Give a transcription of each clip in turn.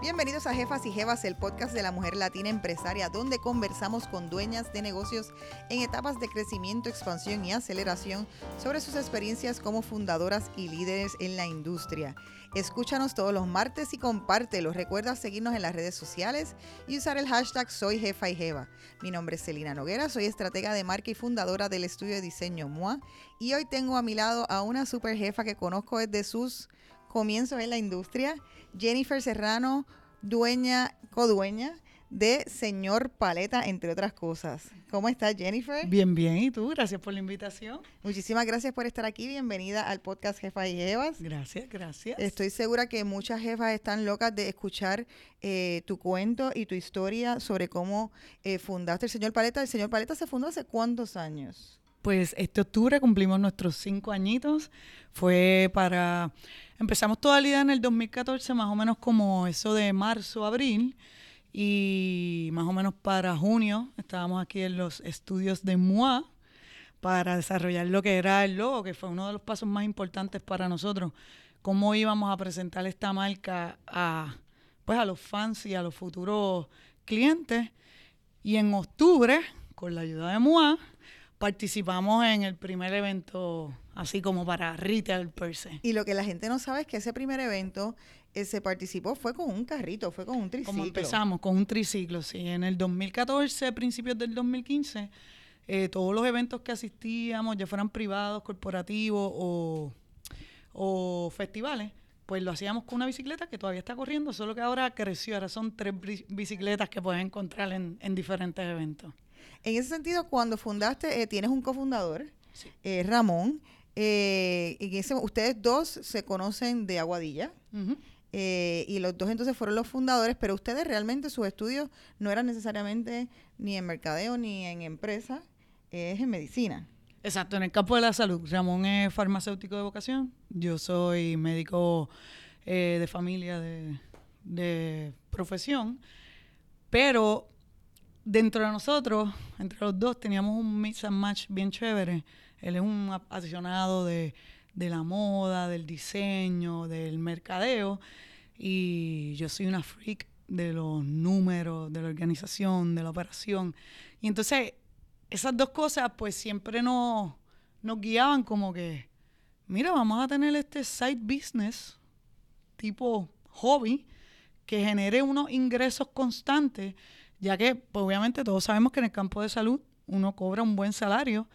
Bienvenidos a Jefas y Jevas, el podcast de la mujer latina empresaria, donde conversamos con dueñas de negocios en etapas de crecimiento, expansión y aceleración sobre sus experiencias como fundadoras y líderes en la industria. Escúchanos todos los martes y compártelo. Recuerda seguirnos en las redes sociales y usar el hashtag Soy Jefa y Jeva. Mi nombre es Celina Noguera, soy estratega de marca y fundadora del estudio de diseño MOA. Y hoy tengo a mi lado a una super jefa que conozco desde sus comienzos en la industria, Jennifer Serrano, dueña, codueña de Señor Paleta, entre otras cosas. ¿Cómo estás, Jennifer? Bien, bien. ¿Y tú? Gracias por la invitación. Muchísimas gracias por estar aquí. Bienvenida al podcast Jefas y Jevas. Gracias, gracias. Estoy segura que muchas jefas están locas de escuchar eh, tu cuento y tu historia sobre cómo eh, fundaste el Señor Paleta. El Señor Paleta se fundó hace cuántos años? Pues este octubre cumplimos nuestros cinco añitos. Fue para... Empezamos toda la idea en el 2014, más o menos como eso de marzo, abril. Y más o menos para junio estábamos aquí en los estudios de MUA para desarrollar lo que era el logo, que fue uno de los pasos más importantes para nosotros. Cómo íbamos a presentar esta marca a, pues a los fans y a los futuros clientes. Y en octubre, con la ayuda de MUA, participamos en el primer evento así como para retail per se. Y lo que la gente no sabe es que ese primer evento eh, se participó fue con un carrito, fue con un triciclo. Como empezamos, con un triciclo, sí. En el 2014, principios del 2015, eh, todos los eventos que asistíamos, ya fueran privados, corporativos o, o festivales, pues lo hacíamos con una bicicleta que todavía está corriendo, solo que ahora creció, ahora son tres bicicletas que puedes encontrar en, en diferentes eventos. En ese sentido, cuando fundaste, eh, tienes un cofundador, eh, Ramón, eh, en ese, ustedes dos se conocen de Aguadilla. Eh, y los dos entonces fueron los fundadores, pero ustedes realmente sus estudios no eran necesariamente ni en mercadeo ni en empresa, es en medicina. Exacto, en el campo de la salud. Ramón es farmacéutico de vocación, yo soy médico de familia de, de profesión, pero dentro de nosotros, entre los dos, teníamos un mix and match bien chévere. Él es un apasionado de, la moda, del diseño, del mercadeo, y yo soy una freak de los números, de la organización, de la operación. Y entonces, esas dos cosas, pues siempre nos, nos guiaban como que, mira, vamos a tener este side business, tipo hobby, que genere unos ingresos constantes ya que pues, obviamente todos sabemos que en el campo de salud uno cobra un buen salario,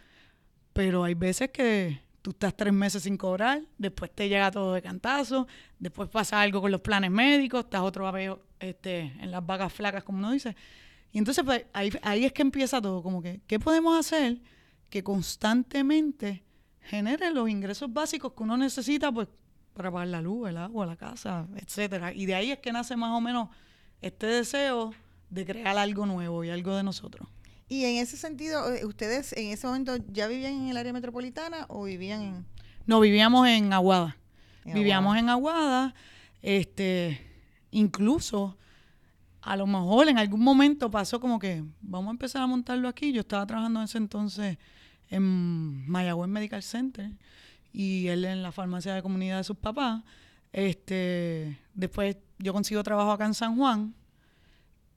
pero hay veces que tú estás tres meses sin cobrar, después te llega todo de cantazo, después pasa algo con los planes médicos, estás otra vez este, en las vacas flacas, como uno dice. Y entonces pues, ahí, ahí es que empieza todo, como que, ¿qué podemos hacer que constantemente genere los ingresos básicos que uno necesita pues, para pagar la luz, el agua, la casa, etcétera? Y de ahí es que nace más o menos este deseo de crear algo nuevo y algo de nosotros. Y en ese sentido, eh, ¿ustedes en ese momento ya vivían en el área metropolitana o vivían en...? No, vivíamos en Aguada. vivíamos en Aguada. Este, incluso, a lo mejor en algún momento pasó como que vamos a empezar a montarlo aquí. Yo estaba trabajando en ese entonces en Mayagüez Medical Center y él en la farmacia de comunidad de sus papás. Este, después yo consigo trabajo acá en San Juan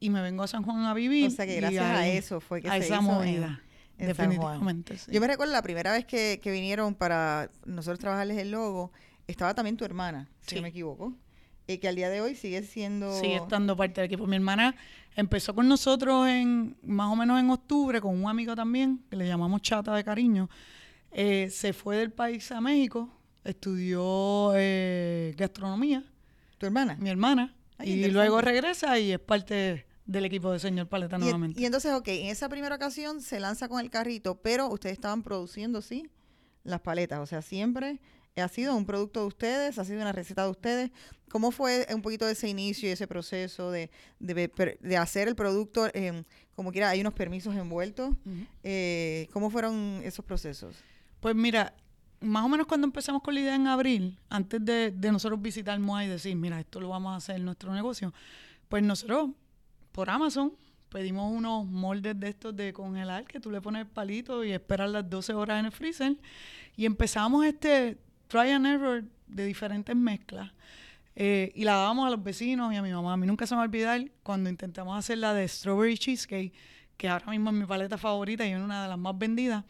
y me vengo a San Juan a vivir. O sea que gracias a eso fue que a se esa hizo movida. en, definitivamente. Yo me recuerdo la primera vez que, que, vinieron para nosotros trabajarles el logo, estaba también tu hermana, si no me equivoco. Y que al día de hoy sigue siendo... Sigue estando parte del equipo. Mi hermana empezó con nosotros en más o menos en octubre con un amigo también, que le llamamos Chata de cariño. Eh, se fue del país a México, estudió eh, gastronomía. ¿Tu hermana? Mi hermana. y luego regresa y es parte del equipo de señor Paleta nuevamente. Y entonces, ok, en esa primera ocasión se lanza con el carrito, pero ustedes estaban produciendo, sí, las paletas. O sea, siempre ha sido un producto de ustedes, ha sido una receta de ustedes. ¿Cómo fue un poquito de ese inicio y ese proceso de, de, hacer el producto? Eh, como quiera, hay unos permisos envueltos. Eh, ¿Cómo fueron esos procesos? Pues mira, más o menos cuando empezamos con la idea en abril, antes de, de nosotros visitar MOA y decir, mira, esto lo vamos a hacer en nuestro negocio, pues nosotros por Amazon. Pedimos unos moldes de estos de congelar que tú le pones el palito y esperas las 12 horas en el freezer. Y empezamos este try and error de diferentes mezclas. Eh, y la dábamos a los vecinos y a mi mamá. A mí nunca se me va a olvidar cuando intentamos hacer la de Strawberry Cheesecake, que ahora mismo es mi paleta favorita y una de las más vendidas.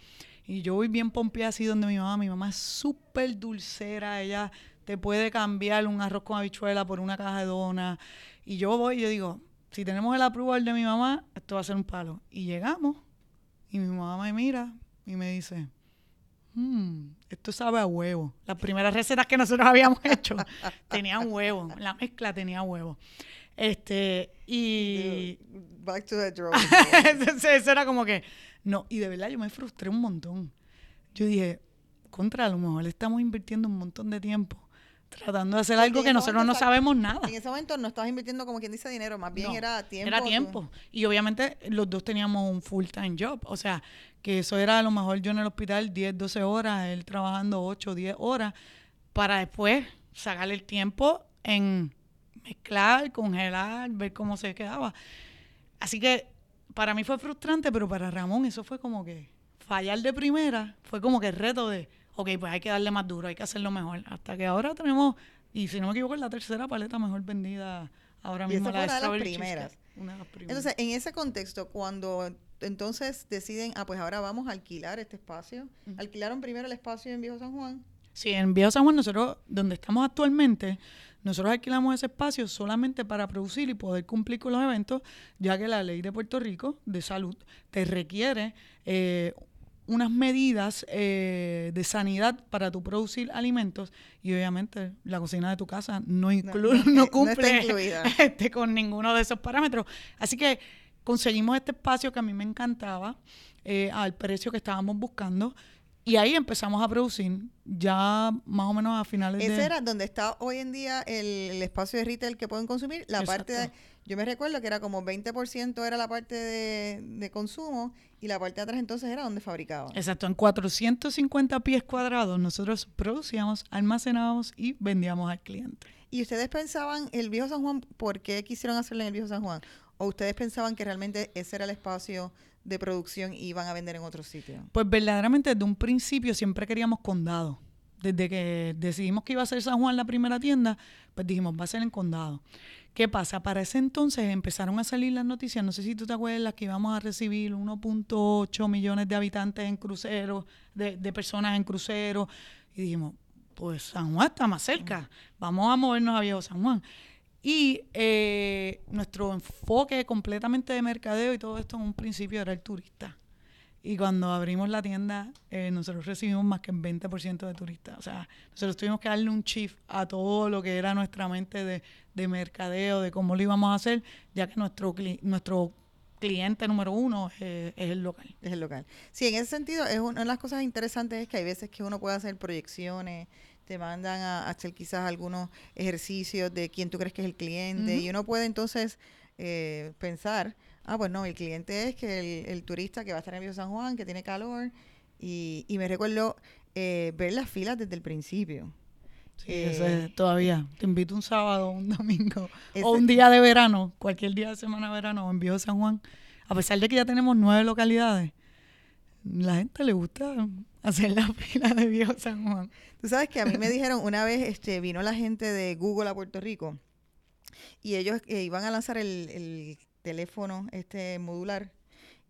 Y yo voy bien pompeada así donde mi mamá. Mi mamá es súper dulcera. Ella te puede cambiar un arroz con habichuela por una caja de donas. Y yo voy y yo digo, si tenemos el approval de mi mamá, esto va a ser un palo. Y llegamos y mi mamá me mira y me dice, "Mm, esto sabe a huevo. Las primeras recetas que nosotros habíamos hecho tenían huevo. La mezcla tenía huevo. Este, y Back to the drawing board. Eso era como que, no, y de verdad yo me frustré un montón. Yo dije, contra, a lo mejor le estamos invirtiendo un montón de tiempo tratando de hacer algo que nosotros no sabemos nada. En ese momento no estabas invirtiendo como quien dice dinero, más bien No, era tiempo. Era tiempo. Y obviamente los dos teníamos un full time job. O sea, que eso era a lo mejor yo en el hospital 10, 12 horas, él trabajando 8, 10 horas, para después sacarle el tiempo en mezclar, congelar, ver cómo se quedaba. Así que para mí fue frustrante, pero para Ramón eso fue como que fallar de primera, fue como que el reto de, ok, pues hay que darle más duro, hay que hacerlo mejor. Hasta que ahora tenemos, y si no me equivoco, es la tercera paleta mejor vendida ahora Y mismo. esa fue la una de las primeras. Una de las primeras. Entonces, en ese contexto, cuando entonces deciden, ah, pues ahora vamos a alquilar este espacio. Alquilaron primero el espacio en Viejo San Juan. Sí, en Viejo San Juan, nosotros, donde estamos actualmente, nosotros alquilamos ese espacio solamente para producir y poder cumplir con los eventos, ya que la ley de Puerto Rico de salud te requiere eh, unas medidas eh, de sanidad para tu producir alimentos y obviamente la cocina de tu casa no, inclu- no, no, no está cumple incluida. este, con ninguno de esos parámetros. Así que conseguimos este espacio que a mí me encantaba eh, al precio que estábamos buscando y ahí empezamos a producir ya más o menos a finales Ese de... era donde está hoy en día el, el espacio de retail que pueden consumir. La parte de. Yo me recuerdo que era como 20% era la parte de, de consumo y la parte de atrás entonces era donde fabricaban. Exacto, en 450 pies cuadrados nosotros producíamos, almacenábamos y vendíamos al cliente. ¿Y ustedes pensaban el Viejo San Juan, por qué quisieron hacerlo en el Viejo San Juan? ¿O ustedes pensaban que realmente ese era el espacio de producción y iban a vender en otro sitio? Pues verdaderamente desde un principio siempre queríamos condado. Desde que decidimos que iba a ser San Juan la primera tienda, pues dijimos, va a ser en condado. ¿Qué pasa? Para ese entonces empezaron a salir las noticias, no sé si tú te acuerdas, que íbamos a recibir 1.8 millones de habitantes en cruceros, de, de personas en cruceros. Y dijimos, pues San Juan está más cerca, vamos a movernos a Viejo San Juan. Y eh, nuestro enfoque completamente de mercadeo y todo esto en un principio era el turista. Y cuando abrimos la tienda, eh, nosotros recibimos más que el 20% de turistas. O sea, nosotros tuvimos que darle un shift a todo lo que era nuestra mente de, de mercadeo, de cómo lo íbamos a hacer, ya que nuestro, cli- nuestro cliente número uno eh, es el local. Es el local. Sí, en ese sentido, es una de las cosas interesantes es que hay veces que uno puede hacer proyecciones, te mandan a, hacer quizás algunos ejercicios de quién tú crees que es el cliente, y uno puede entonces eh, pensar, ah, pues no, el cliente es que el, el turista que va a estar en Viejo San Juan, que tiene calor, y, y me recuerdo eh, ver las filas desde el principio. Sí, Eh, ese- todavía. Te invito un sábado, un domingo, Ese- o un día de verano, cualquier día de semana de verano en Viejo San Juan. A pesar de que ya tenemos nueve localidades, la gente le gusta hacer la fila de Viejo San Juan. Tú sabes que a mí me dijeron una vez, este, vino la gente de Google a Puerto Rico y ellos eh, iban a lanzar el, el teléfono este modular.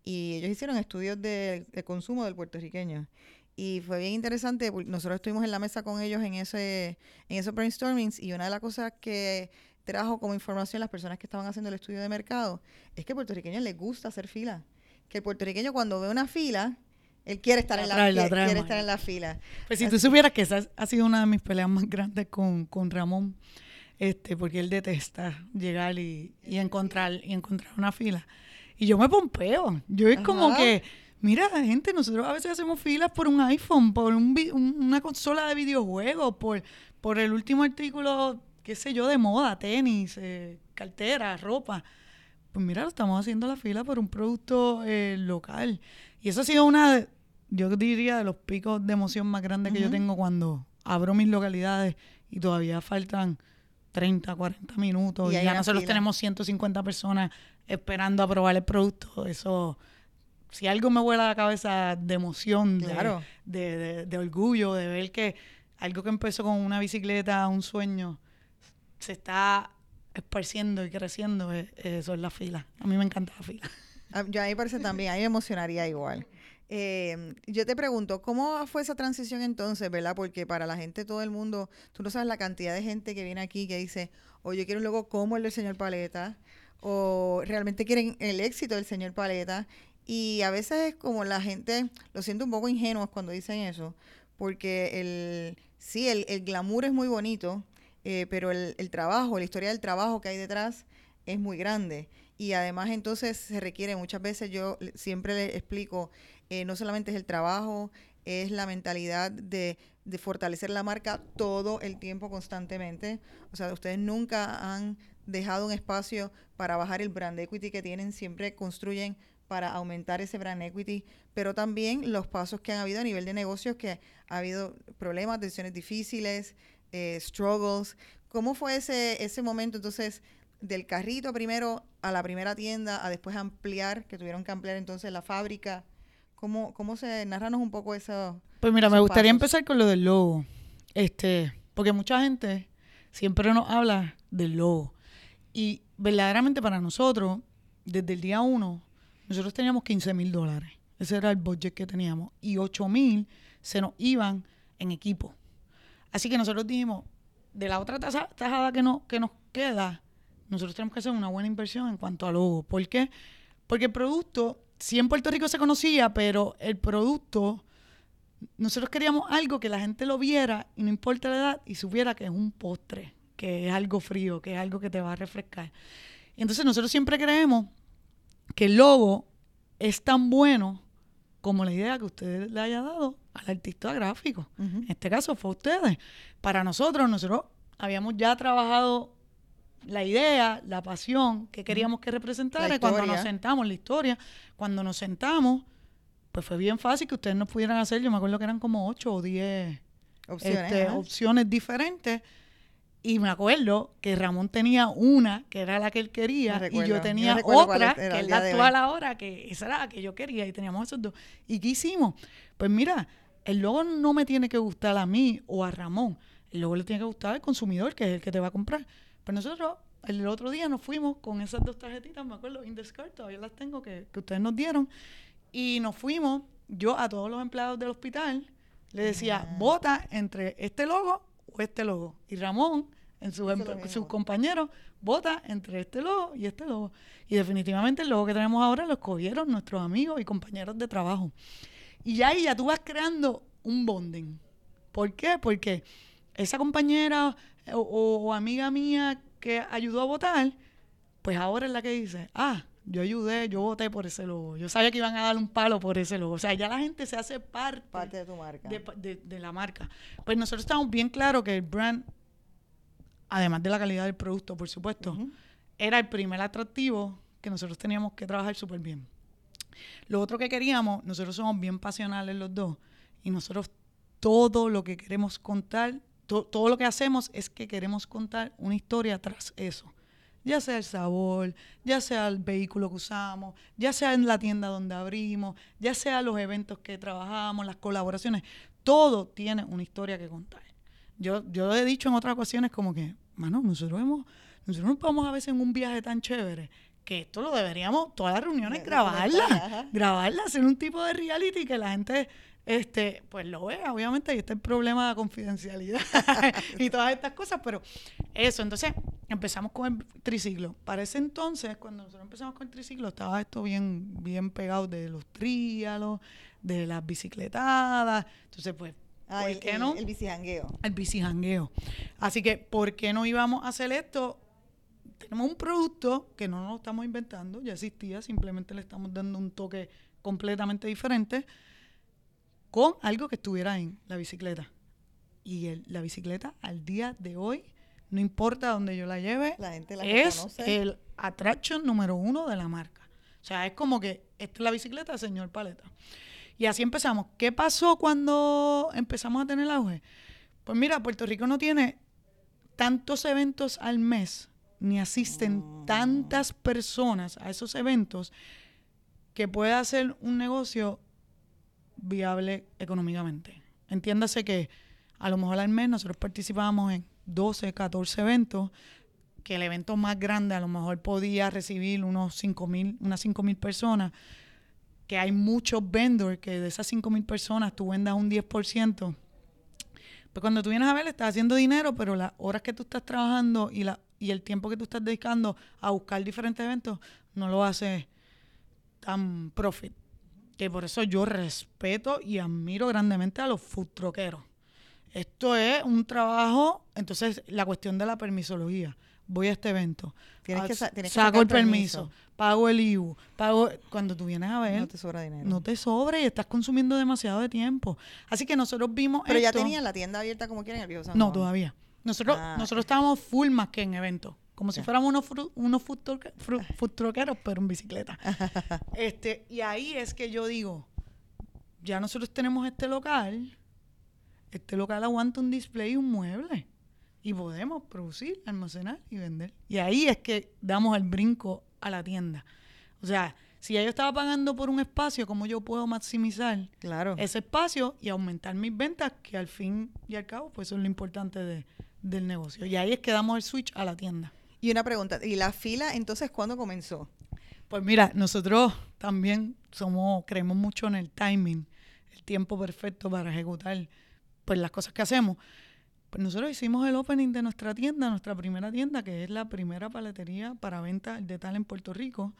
Y ellos hicieron estudios de, de consumo del puertorriqueño. Y fue bien interesante porque nosotros estuvimos en la mesa con ellos en ese en esos brainstormings y una de las cosas que trajo como información las personas que estaban haciendo el estudio de mercado es que al puertorriqueño les gusta hacer fila. Que el puertorriqueño cuando ve una fila él quiere estar La en la, trae, la quiere- trae quiere más. estar en la fila. Pues si tú supieras que esa ha sido una de mis peleas más grandes con, con Ramón, este, porque él detesta llegar y, y encontrar y encontrar una fila. Y yo me pompeo. Yo es como que, mira, gente, nosotros a veces hacemos filas por un iPhone, por un una consola de videojuegos, por, por el último artículo, qué sé yo, de moda, tenis, eh, cartera, ropa. Pues mira, lo estamos haciendo la fila por un producto eh, local. Y eso ha sido una, de- yo diría, de los picos de emoción más grandes que yo tengo cuando abro mis localidades y todavía faltan 30, 40 minutos Y y, ya nosotros fila. tenemos 150 personas esperando a probar el producto. Eso, si algo me vuela la cabeza de emoción, de, Claro. de, de- de orgullo, de ver que algo que empezó con una bicicleta, un sueño, se está esparciendo y creciendo, eh, eso es la fila. A mí me encanta la fila. Yo a mí me parece también, a mí me emocionaría igual. Eh, yo te pregunto, ¿cómo fue esa transición entonces, verdad? Porque para la gente, todo el mundo, tú no sabes la cantidad de gente que viene aquí que dice, o yo quiero un logo como el del señor Paleta, o realmente quieren el éxito del señor Paleta. Y a veces es como la gente, lo siento un poco ingenuos cuando dicen eso, porque el, sí, el, el glamour es muy bonito, eh, pero el, el trabajo, la historia del trabajo que hay detrás es muy grande. Y además entonces se requiere, muchas veces yo siempre le explico, eh, no solamente es el trabajo, es la mentalidad de, de, fortalecer la marca todo el tiempo, constantemente. O sea, ustedes nunca han dejado un espacio para bajar el brand equity que tienen, siempre construyen para aumentar ese brand equity, pero también los pasos que han habido a nivel de negocios, que ha habido problemas, decisiones difíciles, eh, struggles. ¿Cómo fue ese, ese momento entonces del carrito primero a la primera tienda, a después ampliar, que tuvieron que ampliar entonces la fábrica? ¿Cómo, cómo se narranos un poco eso? Pues mira, me gustaría empezar con lo del logo. Este, porque mucha gente siempre nos habla del logo. Y verdaderamente para nosotros, desde el día uno, nosotros teníamos 15 mil dólares. Ese era el budget que teníamos. Y 8 mil se nos iban en equipo. Así que nosotros dijimos, de la otra tajada que, no, que nos queda, nosotros tenemos que hacer una buena inversión en cuanto a logo. ¿Por qué? Porque el producto, sí en Puerto Rico se conocía, pero el producto, nosotros queríamos algo que la gente lo viera y no importa la edad y supiera que es un postre, que es algo frío, que es algo que te va a refrescar. Entonces nosotros siempre creemos que el logo es tan bueno como la idea que usted le haya dado al artista gráfico. En este caso fue ustedes. Para nosotros, nosotros habíamos ya trabajado la idea, la pasión que queríamos que representara cuando nos sentamos, la historia, cuando nos sentamos, pues fue bien fácil que ustedes nos pudieran hacer, yo me acuerdo que eran como ocho o diez opciones, este, opciones diferentes. Y me acuerdo que Ramón tenía una, que era la que él quería, y yo tenía otra, que es la actual ahora, que esa era la que yo quería, y teníamos esos dos. ¿Y qué hicimos? Pues mira, el logo no me tiene que gustar a mí o a Ramón, el logo le tiene que gustar al consumidor, que es el que te va a comprar. Pues nosotros el otro día nos fuimos con esas dos tarjetitas, me acuerdo, Indescart, todavía las tengo, que, que ustedes nos dieron, y nos fuimos, yo a todos los empleados del hospital, le decía, ah. vota entre este logo o este logo. Y Ramón, en sus, sus compañeros, vota entre este logo y este logo. Y definitivamente el logo que tenemos ahora lo escogieron nuestros amigos y compañeros de trabajo. Y ahí ya tú vas creando un bonding. ¿Por qué? Porque esa compañera o, amiga mía que ayudó a votar, pues ahora es la que dice, ah, yo ayudé, yo voté por ese logo. Yo sabía que iban a dar un palo por ese logo. O sea, ya la gente se hace parte, parte de tu marca. De, la marca. Pues nosotros estamos bien claros que el brand, además de la calidad del producto, por supuesto, era el primer atractivo que nosotros teníamos que trabajar súper bien. Lo otro que queríamos, nosotros somos bien pasionales los dos y nosotros todo lo que queremos contar todo lo que hacemos es que queremos contar una historia tras eso. Ya sea el sabor, ya sea el vehículo que usamos, ya sea en la tienda donde abrimos, ya sea los eventos que trabajamos, las colaboraciones, todo tiene una historia que contar. Yo, yo he dicho en otras ocasiones como que, mano, nosotros hemos, nosotros nos vamos a veces en un viaje tan chévere que esto lo deberíamos, todas las reuniones, grabarla, grabarla, hacer un tipo de reality que la gente este, pues lo vea, obviamente, ahí está el problema de confidencialidad y todas estas cosas, pero eso, entonces empezamos con el triciclo. Para ese entonces, cuando nosotros empezamos con el triciclo, estaba esto bien, bien pegado de los tríalos, de las bicicletadas, entonces pues Ah, ¿Por el, qué no? El, bicijangueo. El bicijangueo. Así que, ¿por qué no íbamos a hacer esto? Tenemos un producto que no nos estamos inventando, ya existía, simplemente le estamos dando un toque completamente diferente con algo que estuviera en la bicicleta. Y la bicicleta al día de hoy, no importa dónde yo la lleve, la gente la es el attraction número uno de la marca. O sea, es como que esta es la bicicleta señor Paleta. Y así empezamos. ¿Qué pasó cuando empezamos a tener auge? Pues mira, Puerto Rico no tiene tantos eventos al mes, ni asisten tantas personas a esos eventos que puede hacer un negocio viable económicamente. Entiéndase que a lo mejor al mes nosotros participábamos en 12, 14 eventos, que el evento más grande a lo mejor podía recibir unos 5 mil, unas 5 mil personas, que hay muchos vendors que de esas 5 mil personas tú vendas un 10%. Pues cuando tú vienes a ver, estás haciendo dinero, pero las horas que tú estás trabajando y, la, y el tiempo que tú estás dedicando a buscar diferentes eventos, no lo haces tan profit. Que por eso yo respeto y admiro grandemente a los food. Esto es un trabajo, entonces la cuestión de la permisología. Voy a este evento, Tienes ah, que sa- tienes que saco el permiso, permiso. pago el IBU, pago cuando tú vienes a ver, No te sobra dinero. no te sobra y estás consumiendo demasiado de tiempo. Así que nosotros vimos Pero ya tenían la tienda abierta como quieren en el viejo San No, todavía. Nosotros, Ah, nosotros estábamos full más que en eventos. Como si fuéramos unos, fru- unos food, truck- fru- food truckeros, pero en bicicleta. este, y ahí es que yo digo, ya nosotros tenemos este local, este local aguanta un display y un mueble. Y podemos producir, almacenar y vender. Y ahí es que damos el brinco a la tienda. O sea, si ya yo estaba pagando por un espacio, ¿cómo yo puedo maximizar Claro. ese espacio y aumentar mis ventas, que al fin y al cabo, pues eso es lo importante de- del negocio. Y ahí es que damos el switch a la tienda. Y una pregunta, ¿y la fila entonces cuándo comenzó? Pues mira, nosotros también somos, creemos mucho en el timing, el tiempo perfecto para ejecutar pues las cosas que hacemos. Pues nosotros hicimos el opening de nuestra tienda, nuestra primera tienda, que es la primera paletería para venta de tal en Puerto Rico.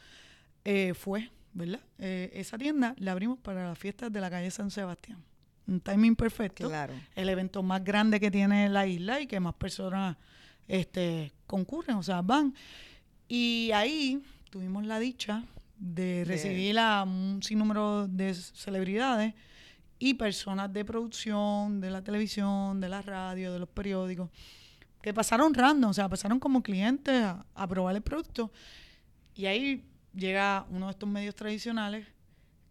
eh, fue, ¿verdad? Eh, esa tienda la abrimos para las fiestas de la calle San Sebastián. Un timing perfecto. Claro. el evento más grande que tiene la isla y que más personas este, concurren, o sea, van. Y ahí tuvimos la dicha de recibir a un sinnúmero de celebridades y personas de producción, de la televisión, de la radio, de los periódicos, que pasaron random, o sea, pasaron como clientes a, a probar el producto. Y ahí llega uno de estos medios tradicionales,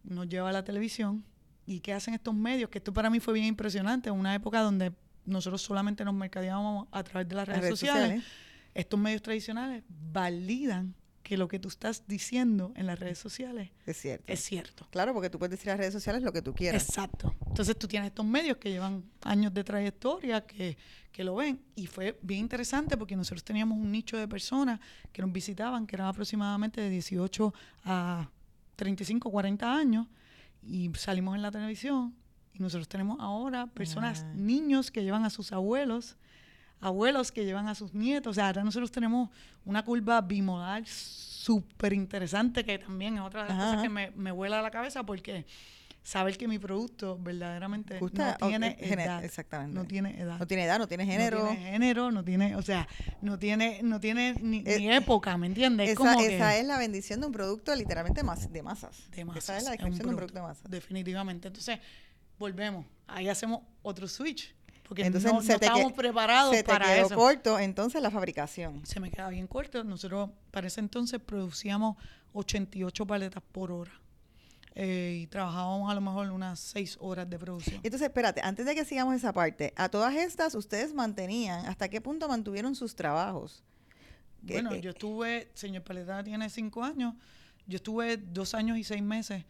nos lleva a la televisión. ¿Y qué hacen estos medios? Que esto para mí fue bien impresionante, en una época donde nosotros solamente nos mercadeábamos a través de las redes, Las redes sociales. sociales. Estos medios tradicionales validan que lo que tú estás diciendo en las redes sociales Es cierto. es cierto. Claro, porque tú puedes decir en las redes sociales lo que tú quieras. Exacto. Entonces tú tienes estos medios que llevan años de trayectoria, que, que lo ven. Y fue bien interesante porque nosotros teníamos un nicho de personas que nos visitaban, que eran aproximadamente de 18 a 35, 40 años. Y salimos en la televisión. Y nosotros tenemos ahora personas, Ah. niños que llevan a sus abuelos, abuelos que llevan a sus nietos. O sea, ahora nosotros tenemos una curva bimodal súper interesante que también es otra de las Ajá, cosas que me, me vuela la cabeza porque saber que mi producto verdaderamente no tiene ok, gene- edad. exactamente. No tiene edad. No tiene edad, no tiene género. No tiene género, no tiene, o sea, no tiene, no tiene ni, Eh, ni época, ¿me entiendes? Es Esa, como que esa es la bendición de un producto literalmente mas- de masas. de masas, Esa es la es un descripción de un producto de masas. Definitivamente. Entonces, volvemos. Ahí hacemos otro switch. Porque Entonces, no, no estábamos que- preparados Se te para quedó eso. corto entonces la fabricación. Se me queda bien corto. Nosotros para ese entonces producíamos 88 paletas por hora. Eh, y trabajábamos a lo mejor unas 6 horas de producción. Entonces, espérate, antes de que sigamos esa parte, a todas estas ustedes mantenían, ¿hasta qué punto mantuvieron sus trabajos? Bueno, eh, yo estuve, señor Paleta tiene 5 años, yo estuve dos años y seis meses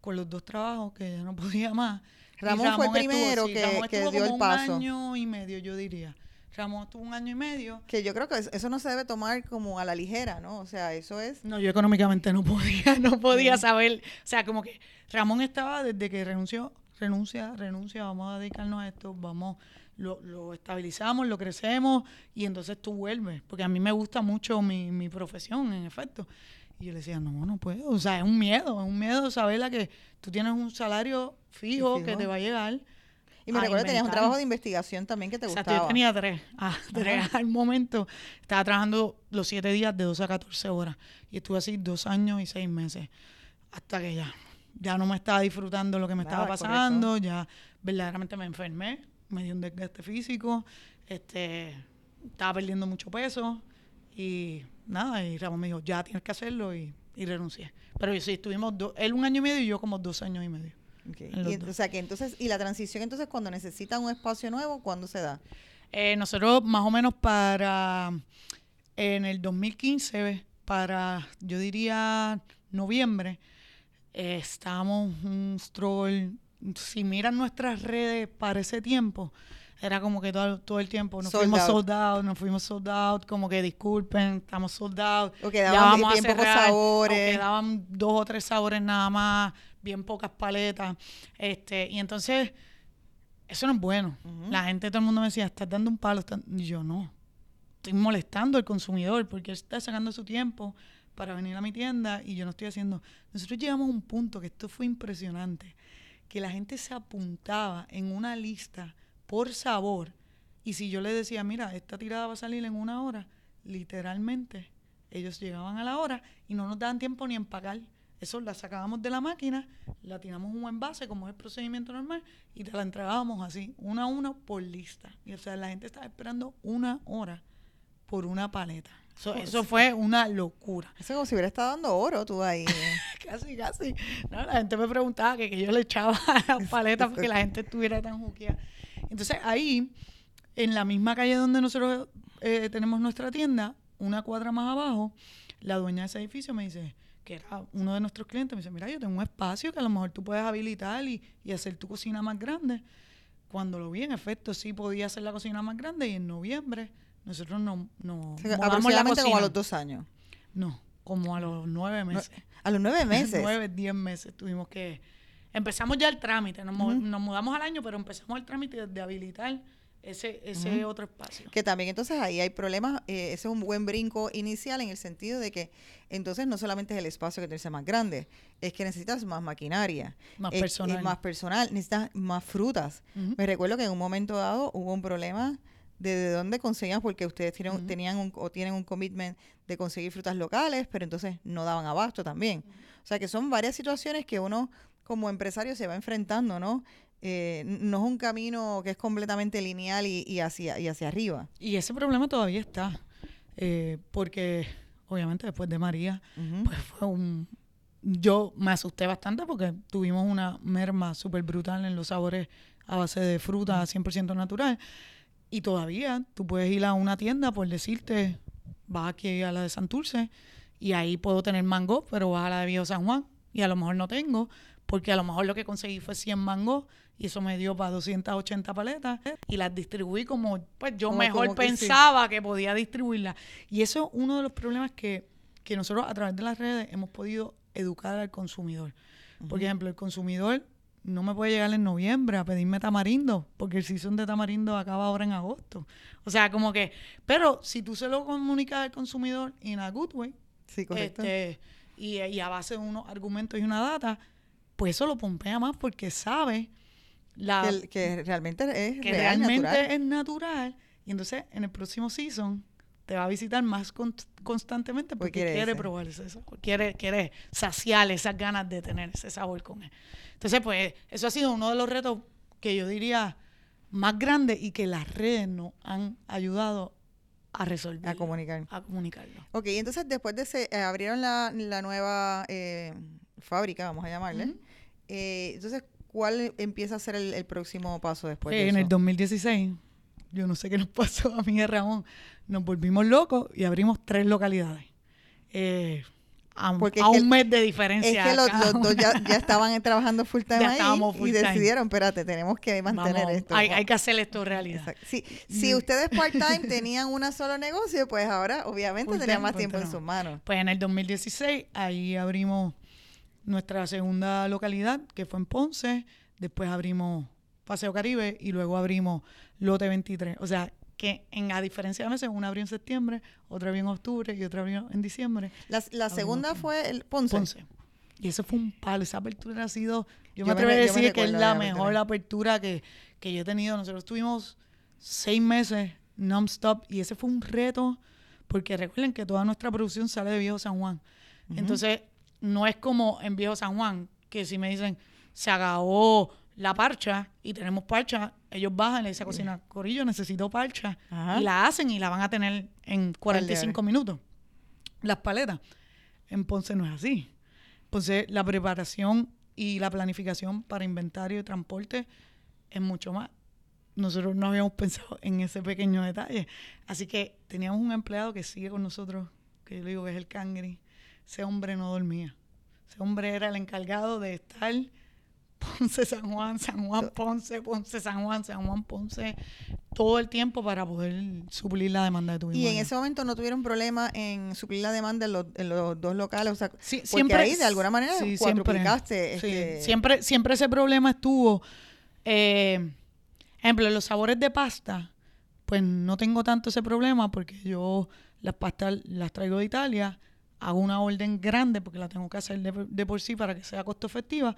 con los dos trabajos que ya no podía más. Ramón fue el estuvo- primero sí, que- Ramón que estuvo dio el como paso. Un año y medio, yo diría. Ramón estuvo un año y medio. Que yo creo que eso- no se debe tomar como a la ligera, ¿no? O sea, eso es... No, yo económicamente no podía, no podía saber. O sea, como que Ramón estaba desde que renunció, renuncia, renuncia, vamos a dedicarnos a esto, vamos, lo, lo estabilizamos, lo crecemos y entonces tú vuelves. Porque a mí me gusta mucho mi, mi profesión, en efecto. Y yo le decía, no, no puedo. O sea, es un miedo, es un miedo saberla que tú tienes un salario fijo, Fijo. que te va a llegar. Y me recuerdo que tenías un trabajo de investigación también que te Exacto, gustaba. yo tenía tres. Ah, tres al momento. Estaba trabajando los siete días de 12 a 14 horas. Y estuve así dos años y seis meses. Hasta que ya, ya no me estaba disfrutando lo que me estaba pasando. Ya verdaderamente me enfermé. Me dio un desgaste físico. Este, estaba perdiendo mucho peso. Y nada, y Ramón me dijo, ya tienes que hacerlo. Y, y renuncié. Pero sí, estuvimos do- él un año y medio y yo como dos años y medio. Y, dos. o sea, que entonces, y la transición entonces cuando necesitan un espacio nuevo, ¿cuándo se da? Eh, nosotros más o menos para en el 2015, para yo diría noviembre, eh, estábamos un stroll. Si miran nuestras redes para ese tiempo, Era como que todo, todo el tiempo nos Sold fuimos out. sold out, nos fuimos sold out, como que disculpen, estamos sold out. O ya quedaban vamos a bien pocos cerrar, o sabores. quedaban dos o tres sabores nada más, bien pocas paletas. Este, y entonces, eso no es bueno. La gente, todo el mundo me decía, estás dando un palo. estás-". Y yo, no. Estoy molestando al consumidor porque él está sacando su tiempo para venir a mi tienda y yo no estoy haciendo. Nosotros llegamos a un punto que esto fue impresionante, que la gente se apuntaba en una lista por sabor y si yo les decía, mira, esta tirada va a salir en una hora, literalmente ellos llegaban a la hora y no nos daban tiempo ni a empacar. Eso la sacábamos de la máquina, la tiramos un envase como es el procedimiento normal y te la entregábamos así, una a una por lista. Y o sea, la gente estaba esperando una hora por una paleta. Eso, eso fue una locura. Eso es como si hubiera estado dando oro tú ahí. Casi, casi. No, la gente me preguntaba que, que yo le echaba a las paletas porque la gente estuviera tan juqueada. Entonces ahí, en la misma calle donde nosotros eh, tenemos nuestra tienda, una cuadra más abajo, la dueña de ese edificio me dice, que era uno de nuestros clientes, me dice, mira, yo tengo un espacio que a lo mejor tú puedes habilitar y, y hacer tu cocina más grande. Cuando lo vi, en efecto, sí podía hacer la cocina más grande y en noviembre nosotros no, no O sea, la aproximadamente como a los dos años. No, como a los nueve meses. A los nueve meses. Nueve, diez meses tuvimos que... Empezamos ya el trámite, nos, mu- nos mudamos al año, pero empezamos el trámite de habilitar ese, ese otro espacio. Que también entonces ahí hay problemas, eh, ese es un buen brinco inicial en el sentido de que entonces no solamente es el espacio que te hace más grande, es que necesitas más maquinaria, Más personal. más personal, necesitas más frutas. Me recuerdo que en un momento dado hubo un problema de, de dónde conseguían, porque ustedes tienen, tenían un, o tienen un commitment de conseguir frutas locales, pero entonces no daban abasto también. O sea que son varias situaciones que uno como empresario se va enfrentando, ¿no? Eh, no es un camino que es completamente lineal y, y hacia, y hacia arriba. Y ese problema todavía está, eh, porque obviamente después de María, pues fue un... Yo me asusté bastante porque tuvimos una merma súper brutal en los sabores a base de fruta 100% natural. Y todavía tú puedes ir a una tienda por decirte, vas aquí a la de Santurce y ahí puedo tener mango, pero vas a la de Viejo San Juan y a lo mejor no tengo, porque a lo mejor lo que conseguí fue 100 mangos y eso me dio para 280 paletas y las distribuí como pues yo Como- mejor como que sí. pensaba que podía distribuirlas. Y eso es uno de los problemas que, que nosotros a través de las redes hemos podido educar al consumidor. Por ejemplo, el consumidor no me puede llegar en noviembre a pedirme tamarindo, porque el season de tamarindo acaba ahora en agosto. O sea, como que, pero si tú se lo comunicas al consumidor in a good way, Sí, correcto. este, y, y a base de unos argumentos y una data, pues eso lo pompea más porque sabe la, que, realmente es que real, realmente natural. es natural. Y entonces en el próximo season te va a visitar más con- constantemente Porque porque quiere quiere, probar ese sabor, quiere, quiere saciar esas ganas de tener ese sabor con él. Entonces, pues eso ha sido uno de los retos que yo diría más grandes y que las redes nos han ayudado a resolver. A comunicar. A comunicarlo. Ok, entonces después de ese, eh, abrieron la, la nueva eh, fábrica, vamos a llamarle. Eh, entonces, ¿cuál empieza a ser el, el próximo paso después Eh, de en eso? el 2016, yo no sé qué nos pasó a mí y a Ramón, nos volvimos locos y abrimos tres localidades. Eh, a, Porque un mes de diferencia. Es que los, dos ya, ya estaban trabajando full time ahí full y time. decidieron, espérate, tenemos que mantener Vamos, esto. Hay, hay que hacer esto realidad. Exacto. Sí, si ustedes part-time tenían un solo negocio, pues ahora obviamente Full tenían time, más tiempo en sus manos. Pues en el 2016, ahí abrimos nuestra segunda localidad, que fue en Ponce. Después abrimos Paseo Caribe y luego abrimos Lote 23. O sea, que en, a diferencia de meses, una abrió en septiembre, otra abrió en octubre y otra abrió en diciembre. La, la segunda fue el Ponce. Ponce. Y eso fue un palo. Esa apertura ha sido, yo, Yo me atrevo a me decir que es la mejor apertura. apertura que, que yo he tenido. Nosotros tuvimos seis meses non-stop y ese fue un reto porque recuerden que toda nuestra producción sale de Viejo San Juan. Entonces, no es como en Viejo San Juan, que si me dicen, se acabó la parcha y tenemos parcha, ellos bajan y le dicen a cocina, Corillo, necesito parcha. Ajá. Y la hacen y la van a tener en 45 minutos. Las paletas. En Ponce no es así. Ponce, la preparación y la planificación para inventario y transporte es mucho más. Nosotros no habíamos pensado en ese pequeño detalle. Así que teníamos un empleado que sigue con nosotros, que yo le digo que es el cangri. Ese hombre no dormía. Ese hombre era el encargado de estar Ponce, San Juan, San Juan, Ponce, Ponce, San Juan, San Juan, Ponce, todo el tiempo para poder suplir la demanda de tu Y en ese momento no tuvieron problema en suplir la demanda en los, en los dos locales, o sea, Sí, porque siempre- ahí de alguna manera sí, cuadruplicaste. Sí, este, siempre, siempre ese problema estuvo. Eh, ejemplo, los sabores de pasta, pues no tengo tanto ese problema porque yo las pastas las traigo de Italia, hago una orden grande porque la tengo que hacer de, de por sí para que sea costo efectiva.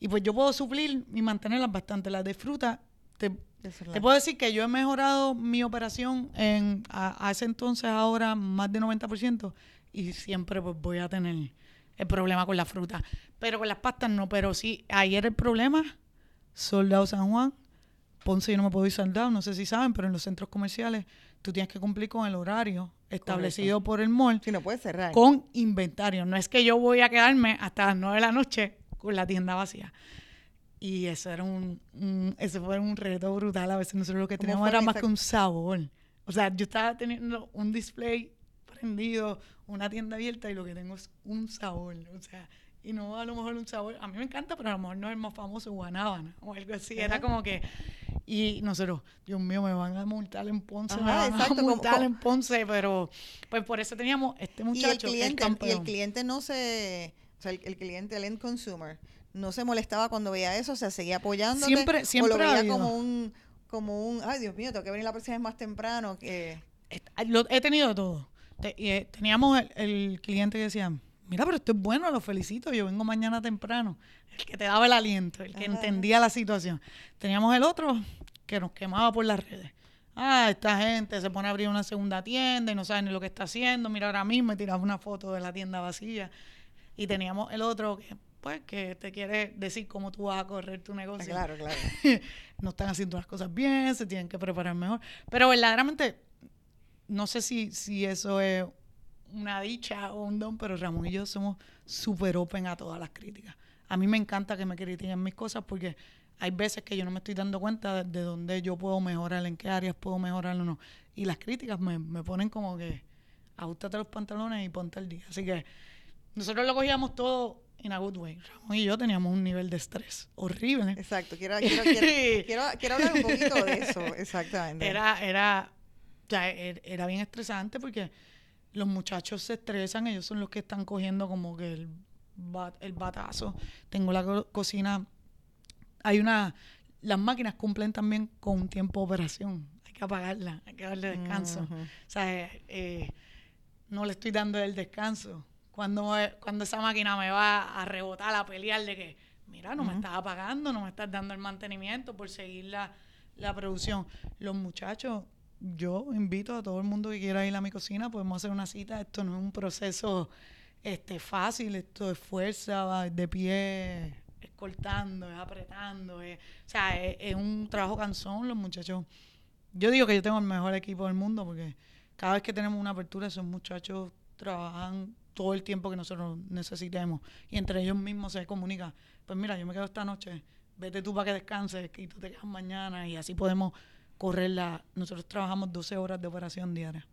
Y pues yo puedo suplir y mantenerlas bastante. Las de fruta, te, te puedo decir que yo he mejorado mi operación en a, a ese entonces ahora más de 90% y siempre pues voy a tener el problema con la fruta. Pero con las pastas no, pero sí, ayer el problema, Soldado San Juan, Ponce yo no me puedo ir soldado, no sé si saben, pero en los centros comerciales tú tienes que cumplir con el horario establecido por el mall Sí, no puedes cerrar. con inventario. No es que yo voy a quedarme hasta las 9 de la noche con la tienda vacía. Y eso era un, un- eso fue un reto brutal. A veces nosotros lo que ¿Cómo teníamos era más que un sabor. O sea, yo estaba teniendo un display prendido, una tienda abierta y lo que tengo es un sabor. O sea, y no a lo mejor un sabor, a mí me encanta, pero a lo mejor no es el más famoso, guanábana o algo así. Era como que, y nosotros, Dios mío, me van a multar en Ponce, me Ajá, van exacto, a multar como- en Ponce, pero pues por eso teníamos este y el muchacho, el cliente, y el cliente no se, o sea, el, el cliente, el end consumer, no se molestaba cuando veía eso, o sea, seguía apoyando. Siempre- siempre o lo veía como un, como un, ay Dios mío, tengo que venir la próxima vez más temprano. Que, lo- he tenido todo. Eh, teníamos el, el cliente que decía, mira, pero esto es bueno, lo felicito, yo vengo mañana temprano. El que te daba el aliento, el que Ajá. entendía la situación. Teníamos el otro que nos quemaba por las redes. Ah, esta gente se pone a abrir una segunda tienda y no sabe ni lo que está haciendo. Mira, ahora mismo me tiraba una foto de la tienda vacía. Y teníamos el otro que, pues, que te quiere decir cómo tú vas a correr tu ah, negocio claro, claro. no están haciendo las cosas bien, se tienen que preparar mejor. Pero verdaderamente, no sé si, si eso es una dicha o un don, pero Ramón y yo somos súper open a todas las críticas. A mí me encanta que me critiquen mis cosas porque hay veces que yo no me estoy dando cuenta de, de dónde yo puedo mejorar, en qué áreas puedo mejorar o no. Y las críticas me, me ponen como que, ajustate los pantalones y ponte al día. Así que nosotros lo cogíamos todo in a good way. Ramón y yo teníamos un nivel de estrés horrible. Exacto, quiero, quiero, quiero, quiero, quiero hablar un poquito de eso, exactamente. Era, era, er- era bien estresante porque los muchachos se estresan, ellos son los que están cogiendo como que el, bat- el batazo. Tengo la co- cocina, hay una, las máquinas cumplen también con un tiempo de operación, hay que apagarla, hay que darle descanso. Ujú. O sea, eh, eh, no le estoy dando el descanso. Cuando, me- cuando esa máquina me va a rebotar, a pelear de que, mira, no me estás apagando, no me estás dando el mantenimiento por seguir la, la producción. Los muchachos, yo invito a todo el mundo que quiera ir a mi cocina, podemos hacer una cita. Esto no es un proceso este, fácil, esto es fuerza, de pie, es cortando, es apretando. es- o sea, es, es un trabajo cansón. Los muchachos yo digo que yo tengo el mejor equipo del mundo porque cada vez que tenemos una apertura, esos muchachos trabajan todo el tiempo que nosotros necesitemos y entre ellos mismos se comunica. Pues mira, yo me quedo esta noche, vete tú para que descanses y tú te quedas mañana y así podemos correr la... Nosotros trabajamos 12 horas de operación diaria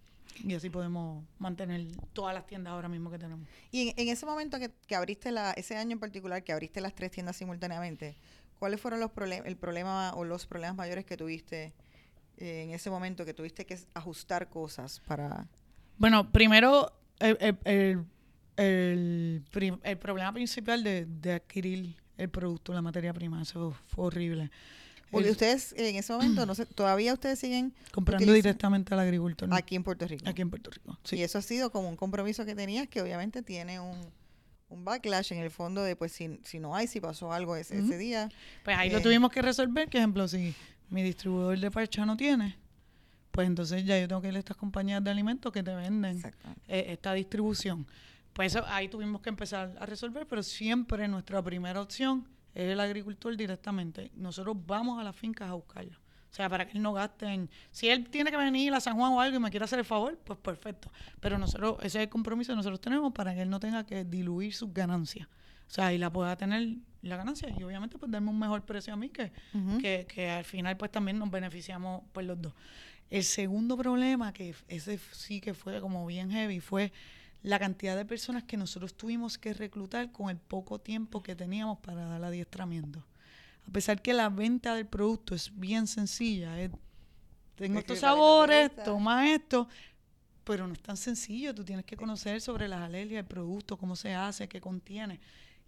y así podemos mantener todas las tiendas ahora mismo que tenemos. Y en, en ese momento que, que abriste la, ese año en particular, que abriste las tres tiendas simultáneamente, ¿cuáles fueron los problemas, el problema o los problemas mayores que tuviste eh, en ese momento que tuviste que ajustar cosas para... Bueno, primero, el, el, el, el prim- el problema principal de, de adquirir el producto, la materia prima, eso fue horrible. Porque El- ustedes en ese momento, no sé, todavía ustedes siguen comprando directamente al agricultor ¿no? aquí en Puerto Rico. aquí en Puerto Rico. Sí. Y eso ha sido como un compromiso que tenías que obviamente tiene un, un backlash en el fondo de pues si, si no hay, si pasó algo ese, ese día. Pues ahí Eh. lo tuvimos que resolver, que ejemplo, si mi distribuidor de parcha no tiene, pues entonces ya yo tengo que ir a estas compañías de alimentos que te venden eh, esta distribución. Pues ahí tuvimos que empezar a resolver, pero siempre nuestra primera opción es el agricultor directamente. Nosotros vamos a las fincas a buscarlo. O sea, para que él no gaste en... Si él tiene que venir a San Juan o algo y me quiere hacer el favor, pues perfecto. Pero nosotros, ese es el compromiso que nosotros tenemos para que él no tenga que diluir sus ganancias. O sea, y la pueda tener la ganancia y obviamente pues darme un mejor precio a mí que, que, que al final pues también nos beneficiamos pues los dos. El segundo problema, que ese sí que fue como bien heavy, fue la cantidad de personas que nosotros tuvimos que reclutar con el poco tiempo que teníamos para dar adiestramiento. a pesar que la venta del producto es bien sencilla, es, tengo estos sabores, toma esto, pero no es tan sencillo, tú tienes que conocer sobre las alergias, el producto, cómo se hace, qué contiene.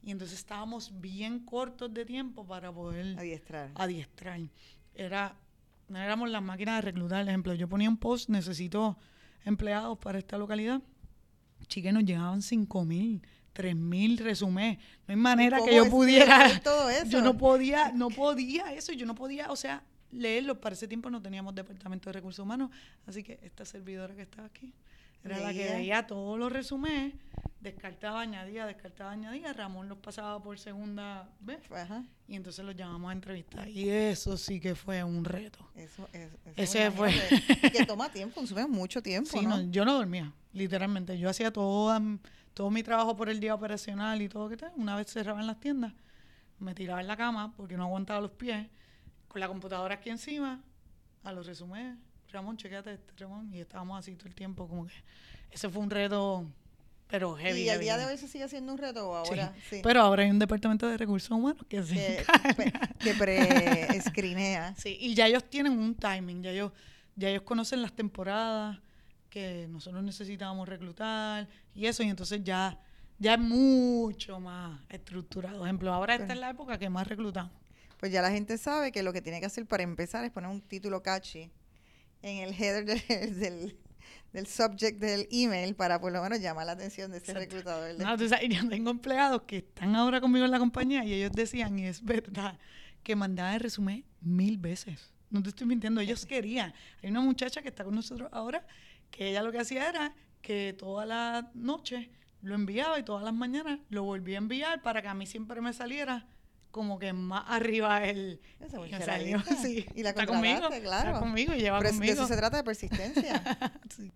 Y entonces estábamos bien cortos de tiempo para poder Adiestrar. adiestrar. Era, no éramos las máquinas de reclutar. Por ejemplo, yo ponía un post, necesito empleados para esta localidad. Chique, nos llegaban 5 mil, 3 mil resumés. No hay manera ¿Cómo que yo pudiera. hacer todo eso? Yo no podía, no podía eso. Yo no podía, o sea, leerlo. Para ese tiempo no teníamos departamento de recursos humanos. Así que esta servidora que está aquí era la que veía todos los resumés, descartaba, añadía, descartaba, añadía. Ramón los pasaba por segunda vez. Ajá. Y entonces los llamamos a entrevistar. Y eso sí que fue un reto. Eso, es- eso Ese fue. que toma tiempo, consume mucho tiempo, Sí, ¿no? no, yo no dormía, literalmente. Yo hacía todo, todo mi trabajo por el día operacional y todo que tal. Una vez cerraban las tiendas, me tiraba en la cama porque no aguantaba los pies, con la computadora aquí encima, a los resumés. Ramón, chequeate este, Ramón. Y estábamos así todo el tiempo, como que ese fue un reto, pero heavy. y heavy, día de hoy se sigue haciendo un reto Sí. ahora sí. Pero ahora hay un departamento de recursos humanos que se que, encarga. que pre-escrinea. Sí, y ya ellos tienen un timing, ya ellos, ya ellos conocen las temporadas que nosotros necesitábamos reclutar y eso, y entonces ya, ya es mucho más estructurado. Por ejemplo, ahora esta es la época que más reclutamos. Pues ya la gente sabe que lo que tiene que hacer para empezar es poner un título catchy en el header del, del, del subject del email para por lo menos llamar la atención de ese Exacto. reclutador. No, tú sabes, yo tengo empleados que están ahora conmigo en la compañía y ellos decían, y es verdad, que mandaban el resumen mil veces. No te estoy mintiendo, ellos querían. Hay una muchacha que está con nosotros ahora que ella lo que hacía era que todas las noches lo enviaba y todas las mañanas lo volvía a enviar para que a mí siempre me saliera como que más arriba. Esa y muchacha salió, sí, Y la está conmigo, claro. Está conmigo y lleva Pero es- de conmigo. eso se trata de persistencia. Sí.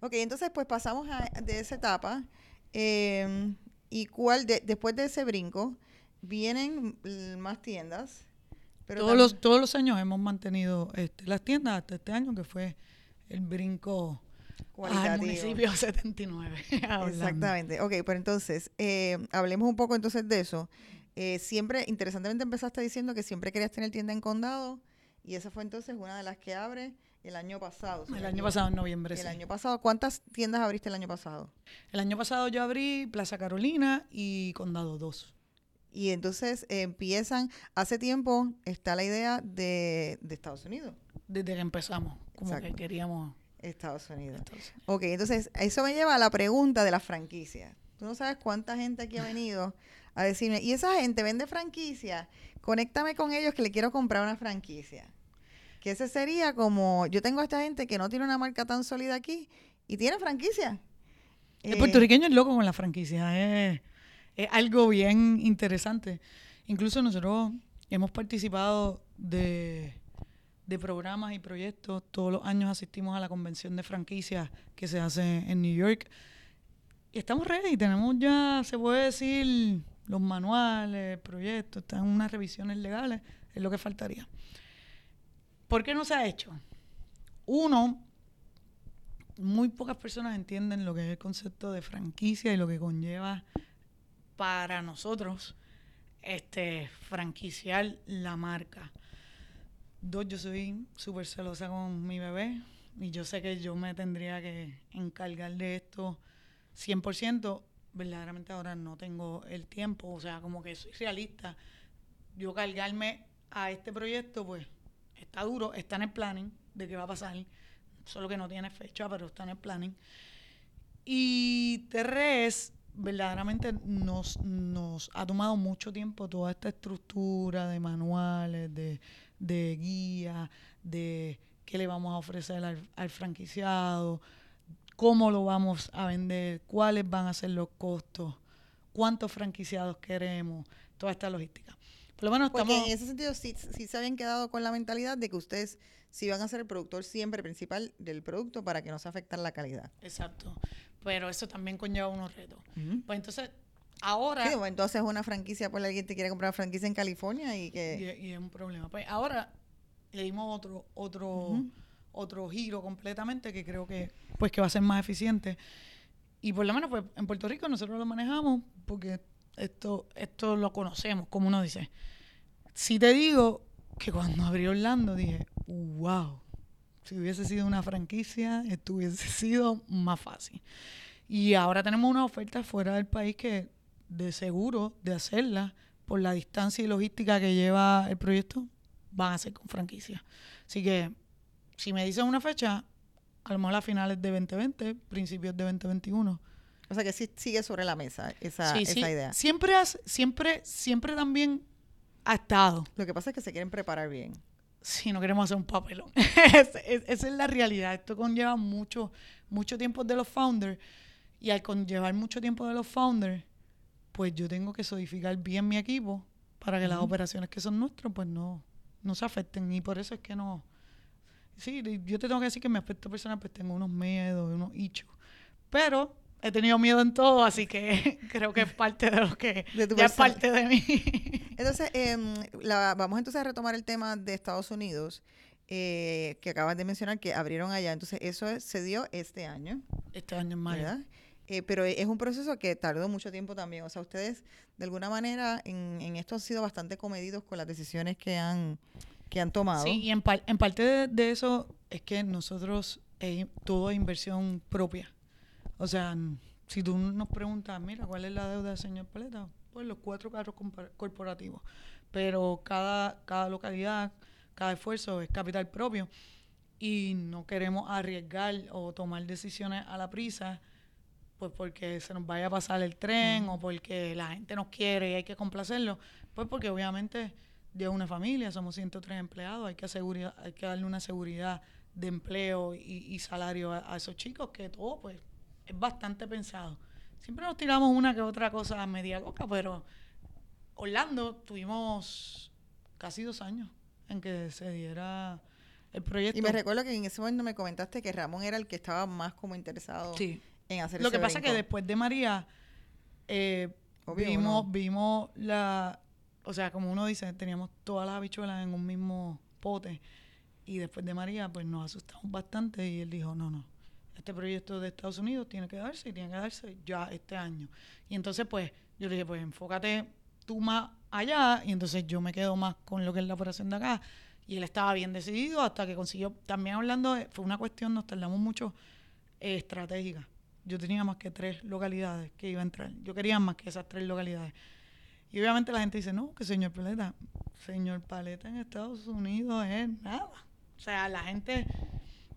ok, entonces pues pasamos a- de esa etapa. eh, ¿Y cuál, de- después de ese brinco, vienen más tiendas? Pero todos, los, todos los años hemos mantenido este, las tiendas hasta este año que fue el brinco al municipio 79. hablando. Exactamente. Ok, pero entonces, eh, hablemos un poco entonces de eso. Eh, siempre, interesantemente empezaste diciendo que siempre querías tener tienda en condado y esa fue entonces una de las que abre el año pasado. El año pasado, en noviembre, El sí. año pasado, ¿cuántas tiendas abriste el año pasado? El año pasado yo abrí Plaza Carolina y Condado 2. Y entonces eh, empiezan, hace tiempo está la idea de, de Estados Unidos. Desde que empezamos, como Exacto. que queríamos... Estados Unidos. Estados Unidos. Ok, entonces eso me lleva a la pregunta de la franquicia. Tú no sabes cuánta gente aquí ha venido a decirme, y esa gente vende franquicia, conéctame con ellos que le quiero comprar una franquicia. Que ese sería como, yo tengo a esta gente que no tiene una marca tan sólida aquí y tiene franquicia. El Eh, puertorriqueño es loco con la franquicia, es, es algo bien interesante. Incluso nosotros hemos participado de, de programas y proyectos. Todos los años asistimos a la convención de franquicias que se hace en New York. Y estamos ready, tenemos ya, se puede decir, los manuales, proyectos, están unas revisiones legales, es lo que faltaría. ¿Por qué no se ha hecho? Uno, muy pocas personas entienden lo que es el concepto de franquicia y lo que conlleva para nosotros este franquiciar la marca. Dos, yo soy súper celosa con mi bebé y yo sé que yo me tendría que encargar de esto 100%. Verdaderamente ahora no tengo el tiempo, o sea, como que soy realista. Yo cargarme a este proyecto, pues está duro, está en el planning de qué va a pasar, solo que no tiene fecha, pero está en el planning. Y tres, verdaderamente nos, nos ha tomado mucho tiempo toda esta estructura de manuales, de, de guías, de qué le vamos a ofrecer al, al franquiciado, cómo lo vamos a vender, cuáles van a ser los costos, cuántos franquiciados queremos, toda esta logística. Por lo menos Porque estamos... en ese sentido sí, sí se habían quedado con la mentalidad de que ustedes sí van a ser el productor siempre principal del producto para que no se afecte la calidad. Exacto. Pero eso también conlleva unos retos. Pues entonces, ahora... Sí, haces una franquicia por alguien te quiere comprar franquicia en California y que... y es un problema. Pues ahora le dimos otro, otro. Otro giro completamente que creo que, pues, que va a ser más eficiente. Y por lo menos pues, en Puerto Rico nosotros lo manejamos porque esto, esto lo conocemos, como uno dice. sí te digo que cuando abrí Orlando dije, wow, si hubiese sido una franquicia, esto hubiese sido más fácil. Y ahora tenemos una oferta fuera del país que de seguro de hacerla por la distancia y logística que lleva el proyecto, van a ser con franquicia. Así que si me dicen una fecha, a lo mejor a finales de 2020, principios de 2021. O sea que sí sigue sobre la mesa esa, esa idea. Siempre, siempre, siempre también ha estado. Lo que pasa es que se quieren preparar bien. Sí, no queremos hacer un papelón. esa es la realidad. Esto conlleva mucho, mucho tiempo de los founders. Y al conllevar mucho tiempo de los founders, pues yo tengo que solidificar bien mi equipo para que las operaciones que son nuestras, pues no, no se afecten. Y por eso es que no. Sí, yo te tengo que decir que en mi aspecto personal, pues tengo unos miedos, unos hichos. Pero he tenido miedo en todo, así que creo que es parte de lo que ya es parte de mí. Entonces, em, vamos entonces a retomar el tema de Estados Unidos, eh, que acabas de mencionar que abrieron allá. Entonces, eso se dio este año. Este año en mayo. Eh, pero es un proceso que tardó mucho tiempo también. O sea, ustedes, de alguna manera, en, en esto han sido bastante comedidos con las decisiones que han, que han tomado. Sí, y en, en parte de, eso es que nosotros, eh, todo es inversión propia. O sea, si tú nos preguntas, mira, ¿cuál es la deuda del señor Paleta? Pues los cuatro carros corporativos. Pero cada, cada localidad, cada esfuerzo es capital propio. Y no queremos arriesgar o tomar decisiones a la prisa, pues porque se nos vaya a pasar el tren o porque la gente nos quiere y hay que complacerlo. Pues porque obviamente de una familia, somos 103 empleados, hay que, hay que darle una seguridad de empleo y, salario a, a, esos chicos que todo pues es bastante pensado. Siempre nos tiramos una que otra cosa a media boca, pero Orlando tuvimos casi dos años en que se diera el proyecto. Y me recuerdo que en ese momento me comentaste que Ramón era el que estaba más como interesado en hacer Lo que pasa es que después de María eh, vimos, vimos la... O sea, como uno dice, teníamos todas las habichuelas en un mismo pote. Y después de María, pues nos asustamos bastante y él dijo, no, no, este proyecto de Estados Unidos tiene que darse y tiene que darse ya este año. Y entonces, pues, yo le dije, pues enfócate tú más allá y entonces yo me quedo más con lo que es la operación de acá. Y él estaba bien decidido hasta que consiguió, también hablando, fue una cuestión, nos tardamos mucho eh, estratégica. Yo tenía más que tres localidades que iba a entrar. Yo quería más que esas tres localidades. Y obviamente la gente dice, no, que señor Paleta, señor Paleta en Estados Unidos es nada. O sea, la gente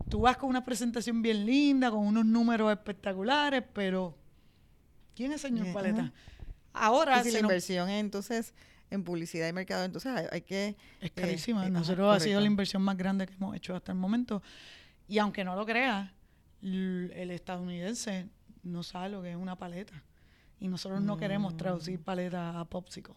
tú vas con una presentación bien linda, con unos números espectaculares, pero ¿quién es señor Paleta? Ahora... si la inversión entonces en publicidad y mercado, entonces hay, que... Es eh, carísima. Eh, Nosotros ha sido la inversión más grande que hemos hecho hasta el momento. Y aunque no lo creas, el estadounidense no sabe lo que es una paleta. Y nosotros no queremos traducir mm. paleta a Popsicle.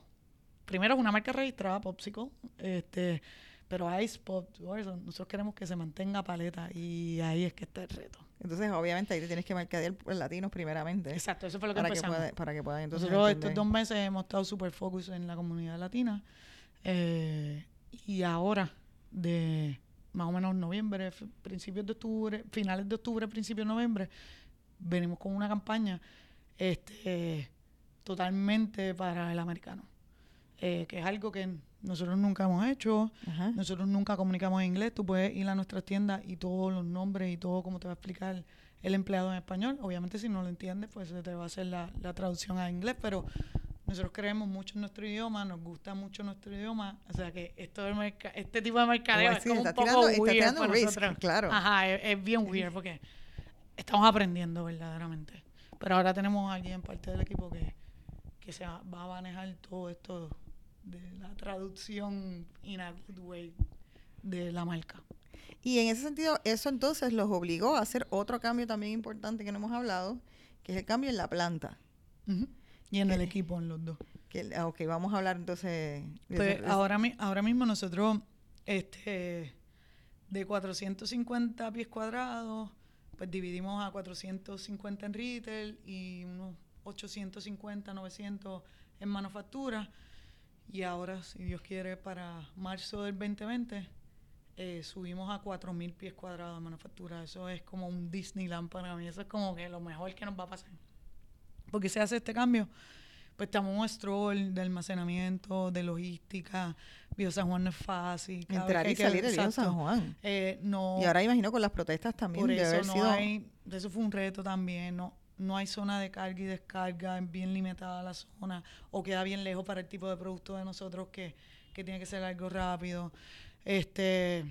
Primero es una marca registrada, Popsicle. Este, pero Ice Pop, nosotros queremos que se mantenga paleta y ahí es que está el reto. Entonces, obviamente, ahí te tienes que marcar el, latinos primeramente. Exacto, eso fue lo que para empezamos. Que para que puedan entonces Nosotros estos dos meses hemos estado súper focus en la comunidad latina eh, y ahora, de más o menos noviembre, principios de octubre, finales de octubre, principios de noviembre, venimos con una campaña este totalmente para el americano, eh, que es algo que nosotros nunca hemos hecho, nosotros nunca comunicamos en inglés. Tú puedes ir a nuestras tiendas y todos los nombres y todo como te va a explicar el empleado en español. Obviamente si no lo entiendes, pues se te va a hacer la, traducción a inglés, pero nosotros creemos mucho en nuestro idioma, nos gusta mucho nuestro idioma, o sea que esto este tipo de mercadeo es como un poco weird para nosotros. Claro. Ajá, es, bien weird porque estamos aprendiendo verdaderamente. Pero ahora tenemos a alguien parte del equipo que, que se va a manejar todo esto de la traducción in a good way de la marca. Y en ese sentido, eso entonces los obligó a hacer otro cambio también importante que no hemos hablado, que es el cambio en la planta. Y en el equipo, en los dos. Que, ah, ok, vamos a hablar entonces. pues ahora, ahora mismo nosotros, este, de 450 pies cuadrados, pues dividimos a 450 en retail y unos 850, 900 en manufactura. Y ahora, si Dios quiere, para marzo del 2020 eh, subimos a 4.000 pies cuadrados de manufactura. Eso es como un Disneyland para mí. Eso es como que lo mejor que nos va a pasar. Porque se hace este cambio, pues estamos en un stroll de almacenamiento, de logística, Viejo San Juan no es fácil. cada Entrar y que- salir del Viejo San. Juan. Eh, no, Y ahora imagino con las protestas también por eso haber no sido... hay, eso fue un reto también, no, no hay zona de carga y descarga, es bien limitada la zona, o queda bien lejos para el tipo de producto de nosotros que, que tiene que ser algo rápido. Este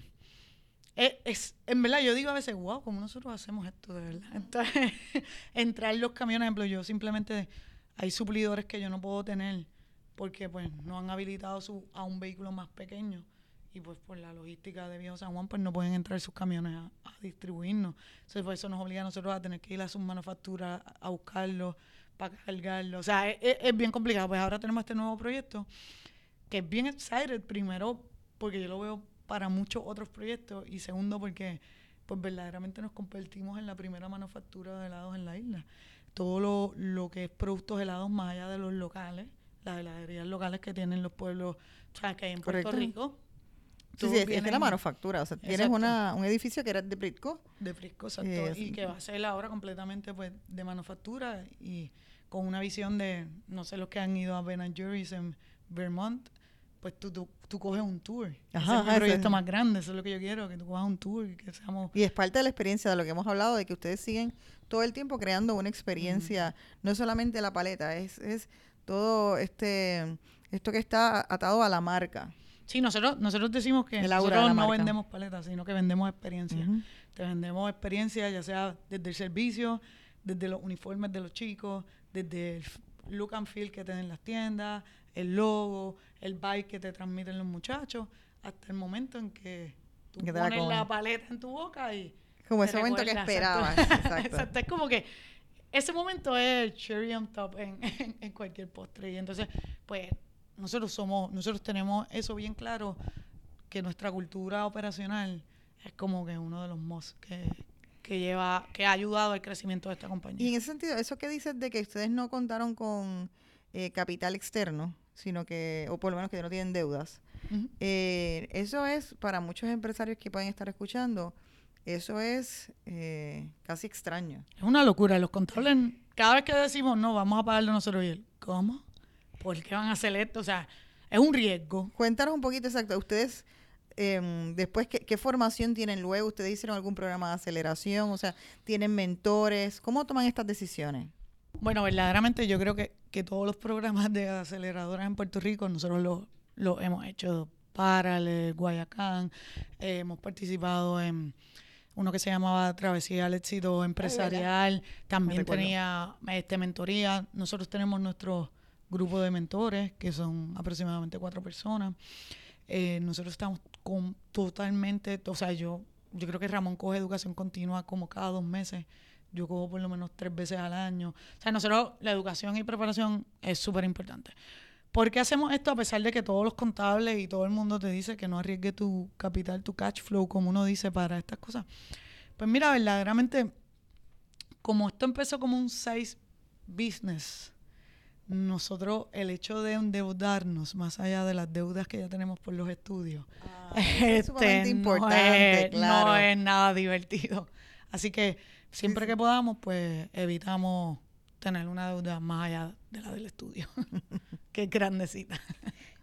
es, es- en verdad yo digo a veces, wow, ¿cómo nosotros hacemos esto de verdad? Entonces, entrar los camiones, ejemplo, yo simplemente hay suplidores que yo no puedo tener porque pues no han habilitado su, a un vehículo más pequeño y pues por la logística de Viejo San Juan pues no pueden entrar sus camiones a, distribuirnos. Entonces pues, eso nos obliga a nosotros a tener que ir a sus manufacturas a, a buscarlo, para cargarlo. O sea, es, es- es bien complicado. Pues ahora tenemos este nuevo proyecto que es bien excited, primero porque yo lo veo para muchos otros proyectos y segundo porque pues verdaderamente nos convertimos en la primera manufactura de helados en la isla. Todo lo, lo que es productos helados más allá de los locales, las heladerías locales que tienen los pueblos, o sea, que hay en Puerto. Rico. Sí, sí, es, es de la manufactura. O sea, tienes una, un edificio que era de Britco. de Frisco, exacto, Eh, y que va a ser ahora completamente pues de manufactura y con una visión de, no sé, los que han ido a Ben Jerry's en Vermont, pues tú, tú, tú coges un tour. Ajá, Ese es ese- proyecto más grande, eso es lo que yo quiero, que tú cojas un tour y que seamos... Y es parte de la experiencia de lo que hemos hablado, de que ustedes siguen todo el tiempo creando una experiencia, no es solamente la paleta, es, es todo este esto que está atado a la marca. Sí, nosotros, nosotros decimos que nosotros no marca. vendemos paletas, sino que vendemos experiencia. Te vendemos experiencia, ya sea desde el servicio, desde los uniformes de los chicos, desde el look and feel que tienen las tiendas, el logo, el vibe que te transmiten los muchachos, hasta el momento en que tú Que te la pones la paleta en tu boca y... Como ese momento que esperabas. Exacto, Es como que ese momento es el cherry on top en, en- en cualquier postre. Y entonces, pues, nosotros somos, nosotros tenemos eso bien claro, que nuestra cultura operacional es como que uno de los mos que, que lleva, que ha ayudado al crecimiento de esta Y compañía. en ese sentido, eso que dices de que ustedes no contaron con eh, capital externo, sino que, o por lo menos que no tienen deudas, eh, eso es para muchos empresarios que pueden estar escuchando, eso es eh, casi extraño. Es una locura. Los contables, cada vez que decimos, no, vamos a pagarlo nosotros, y él, ¿cómo? ¿Por qué van a hacer esto? O sea, es un riesgo. Cuéntanos un poquito exacto, ustedes em, después, ¿qué, qué formación tienen luego? ¿Ustedes hicieron algún programa de aceleración? O sea, ¿tienen mentores? ¿Cómo toman estas decisiones? Bueno, verdaderamente yo creo que, que todos los programas de aceleradoras en Puerto Rico nosotros los lo hemos hecho para el Guayacán, eh, hemos participado en uno que se llamaba Travesía al Éxito Empresarial, también tenía este, mentoría. Nosotros tenemos nuestro grupo de mentores, que son aproximadamente cuatro personas. Eh, nosotros estamos con totalmente, o sea, yo, yo creo que Ramón coge educación continua como cada dos meses. Yo cojo por lo menos tres veces al año. O sea, nosotros la educación y preparación es súper importante. ¿Por qué hacemos esto a pesar de que todos los contables y todo el mundo te dice que no arriesgue tu capital, tu cash flow, como uno dice, para estas cosas? Pues mira, verdaderamente, como esto empezó como un size business, nosotros el hecho de endeudarnos más allá de las deudas que ya tenemos por los estudios, es sumamente este, importante, no, es, claro. no es nada divertido. Así que siempre que podamos, pues evitamos tener una deuda más allá de la del estudio, que es grandecita.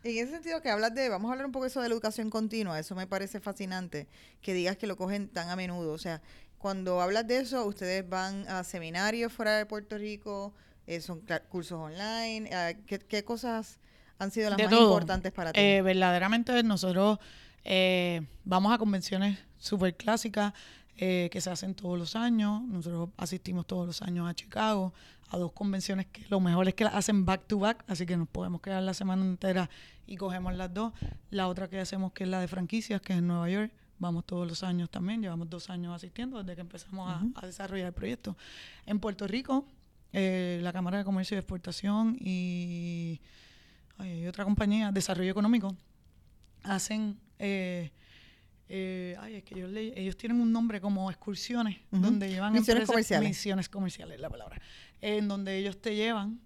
En ese sentido que hablas de, vamos a hablar un poco eso de la educación continua, eso me parece fascinante, que digas que lo cogen tan a menudo. O sea, cuando hablas de eso, ustedes van a seminarios fuera de Puerto Rico, eh, son cursos online, eh, ¿qué, qué cosas han sido las De más todo. importantes para ti? Eh, verdaderamente nosotros eh, vamos a convenciones súper clásicas que se hacen todos los años. Nosotros asistimos todos los años a Chicago a dos convenciones que lo mejor es que las hacen back to back, así que nos podemos quedar la semana entera y cogemos las dos. La otra que hacemos que es la de franquicias, que es en Nueva York. Vamos todos los años también, llevamos dos años asistiendo desde que empezamos a- a, desarrollar el proyecto. En Puerto Rico, eh, la Cámara de Comercio y Exportación y ay, otra compañía, Desarrollo Económico, hacen, eh, eh, ay, es que yo le- ellos tienen un nombre como excursiones, donde llevan Misiones empresas- comerciales. Misiones comerciales, la palabra. En donde ellos te llevan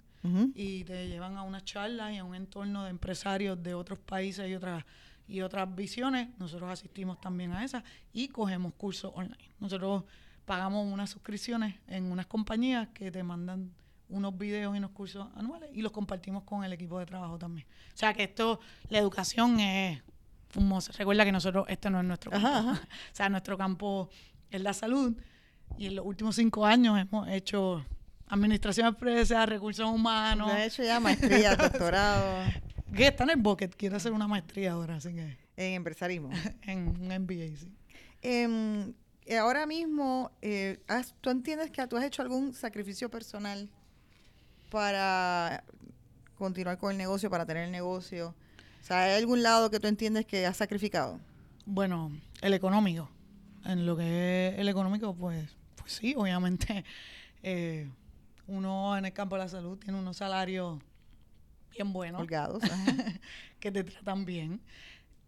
y te llevan a una charla y a un entorno de empresarios de otros países y otras y otras visiones. Nosotros asistimos también a esas y cogemos cursos online. Nosotros pagamos unas suscripciones en unas compañías que te mandan unos videos y unos cursos anuales y los compartimos con el equipo de trabajo también. O sea que esto, la educación es fumosa. Recuerda que nosotros, este no es nuestro campo. o sea, nuestro campo es la salud y en los últimos cinco años hemos hecho administración empresa, recursos humanos. he hecho ya maestría, doctorado. Que está en el bucket, quiero hacer una maestría ahora, así que. En empresarismo. en un MBA, sí. Em, ahora mismo, eh, ¿tú entiendes que tú has hecho algún sacrificio personal para continuar con el negocio, para tener el negocio? O sea, ¿hay algún lado que tú entiendes que has sacrificado? Bueno, el económico. En lo que es el económico, pues, pues sí, obviamente. Eh, uno en el campo de la salud tiene unos salarios bien buenos. Holgados. que te tratan bien.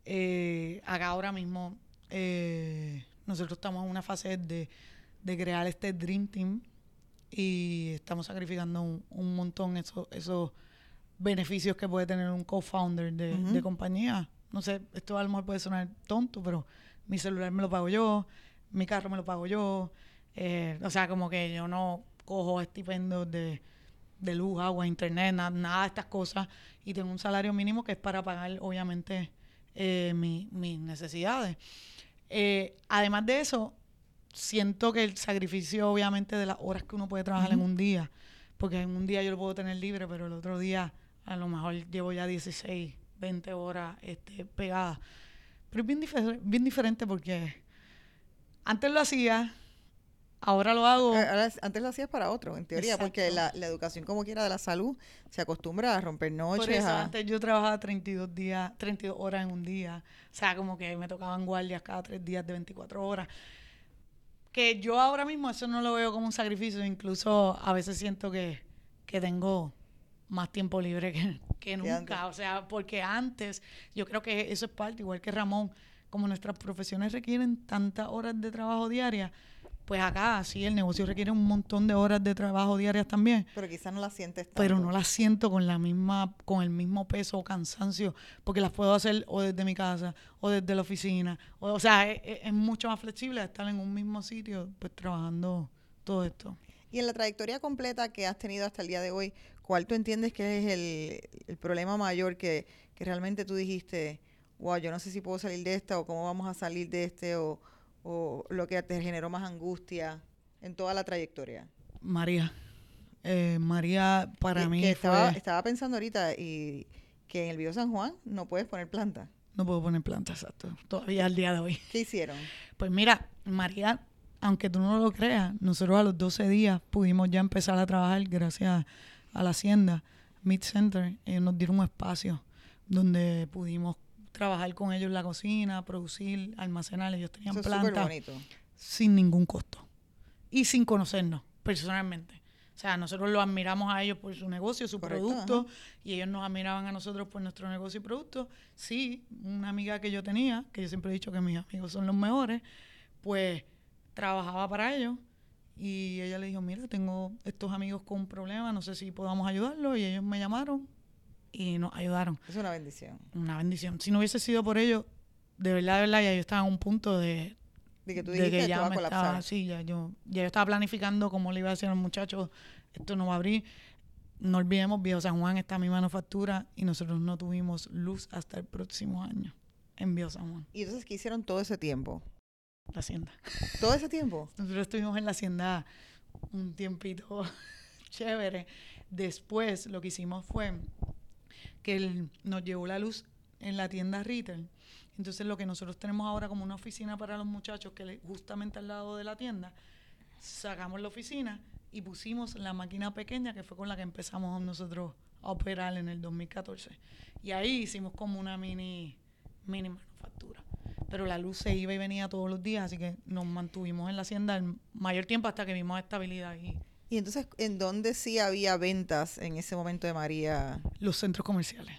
Eh, acá ahora mismo eh, nosotros estamos en una fase de, crear este Dream Team y estamos sacrificando un, montón esos, esos beneficios que puede tener un co-founder de, compañía. No sé, esto a lo mejor puede sonar tonto, pero mi celular me lo pago yo, mi carro me lo pago yo. Eh, o sea, como que yo no cojo estipendios de, de luz, agua, internet, nada de estas cosas. Y tengo un salario mínimo que es para pagar, obviamente, eh, mis necesidades. Eh, además de eso, siento que el sacrificio, obviamente, de las horas que uno puede trabajar en un día, porque en un día yo lo puedo tener libre, pero el otro día a lo mejor llevo ya 16, 20 horas este, pegadas. Pero es bien, bien diferente porque antes lo hacía, ahora lo hago. Eh, antes lo hacías para otro, en teoría, porque la, educación como quiera de la salud se acostumbra a romper noches. Por eso, antes yo trabajaba 32 días, 32 horas en un día. O sea, como que me tocaban guardias cada tres días de 24 horas. Que yo ahora mismo eso no lo veo como un sacrificio, incluso a veces siento que, que tengo más tiempo libre que, que nunca. O sea, porque antes, yo creo que eso es parte, igual que Ramón, como nuestras profesiones requieren tantas horas de trabajo diarias, pues acá sí, el negocio requiere un montón de horas de trabajo diarias también. Pero quizás no las sientes tanto. Pero no las siento con la misma, con el mismo peso o cansancio, porque las puedo hacer o desde mi casa o desde la oficina. O, sea, es, es, mucho más flexible estar en un mismo sitio, pues trabajando todo esto. Y en la trayectoria completa que has tenido hasta el día de hoy, ¿cuál tú entiendes que es el, el problema mayor que, que realmente tú dijiste, wow, yo no sé si puedo salir de esta o cómo vamos a salir de este o o lo que te generó más angustia en toda la trayectoria? María. Eh, María para mí estaba, estaba pensando ahorita y que en el Bio San Juan no puedes poner planta. No puedo poner planta, exacto. Todavía al día de hoy. ¿Qué hicieron? Pues mira, María, aunque tú no lo creas, nosotros a los 12 días pudimos ya empezar a trabajar gracias a la hacienda Mid Center. Ellos nos dieron un espacio donde pudimos trabajar con ellos en la cocina, producir, almacenar. Ellos tenían planta sin ningún costo y sin conocernos personalmente. O sea, nosotros los admiramos a ellos por su negocio, su producto, y ellos nos admiraban a nosotros por nuestro negocio y producto. Sí, una amiga que yo tenía, que yo siempre he dicho que mis amigos son los mejores, pues trabajaba para ellos y ella le dijo, mira, tengo estos amigos con un problema, no sé si podamos ayudarlos, y ellos me llamaron y nos ayudaron. Es una bendición. Una bendición. Si no hubiese sido por ellos, de verdad, de verdad, ya yo estaba en un punto de... De que tú dijiste ya a colapsar. sí, ya yo, ya yo estaba planificando cómo le iba a decir a los muchachos, esto no va a abrir. No olvidemos, Viejo San Juan está mi manufactura y nosotros no tuvimos luz hasta el próximo año en Viejo San Juan. ¿Y entonces qué hicieron todo ese tiempo? La hacienda. ¿Todo ese tiempo? Nosotros estuvimos en la hacienda un tiempito chévere. Después lo que hicimos fue que él nos llevó la luz en la tienda retail. Entonces lo que nosotros tenemos ahora como una oficina para los muchachos, que justamente al lado de la tienda, sacamos la oficina y pusimos la máquina pequeña que fue con la que empezamos nosotros a operar en el 2014. Y ahí hicimos como una mini, mini manufactura. Pero la luz se iba y venía todos los días, así que nos mantuvimos en la hacienda el mayor tiempo hasta que vimos estabilidad y y entonces, ¿en dónde sí había ventas en ese momento de María? Los centros comerciales.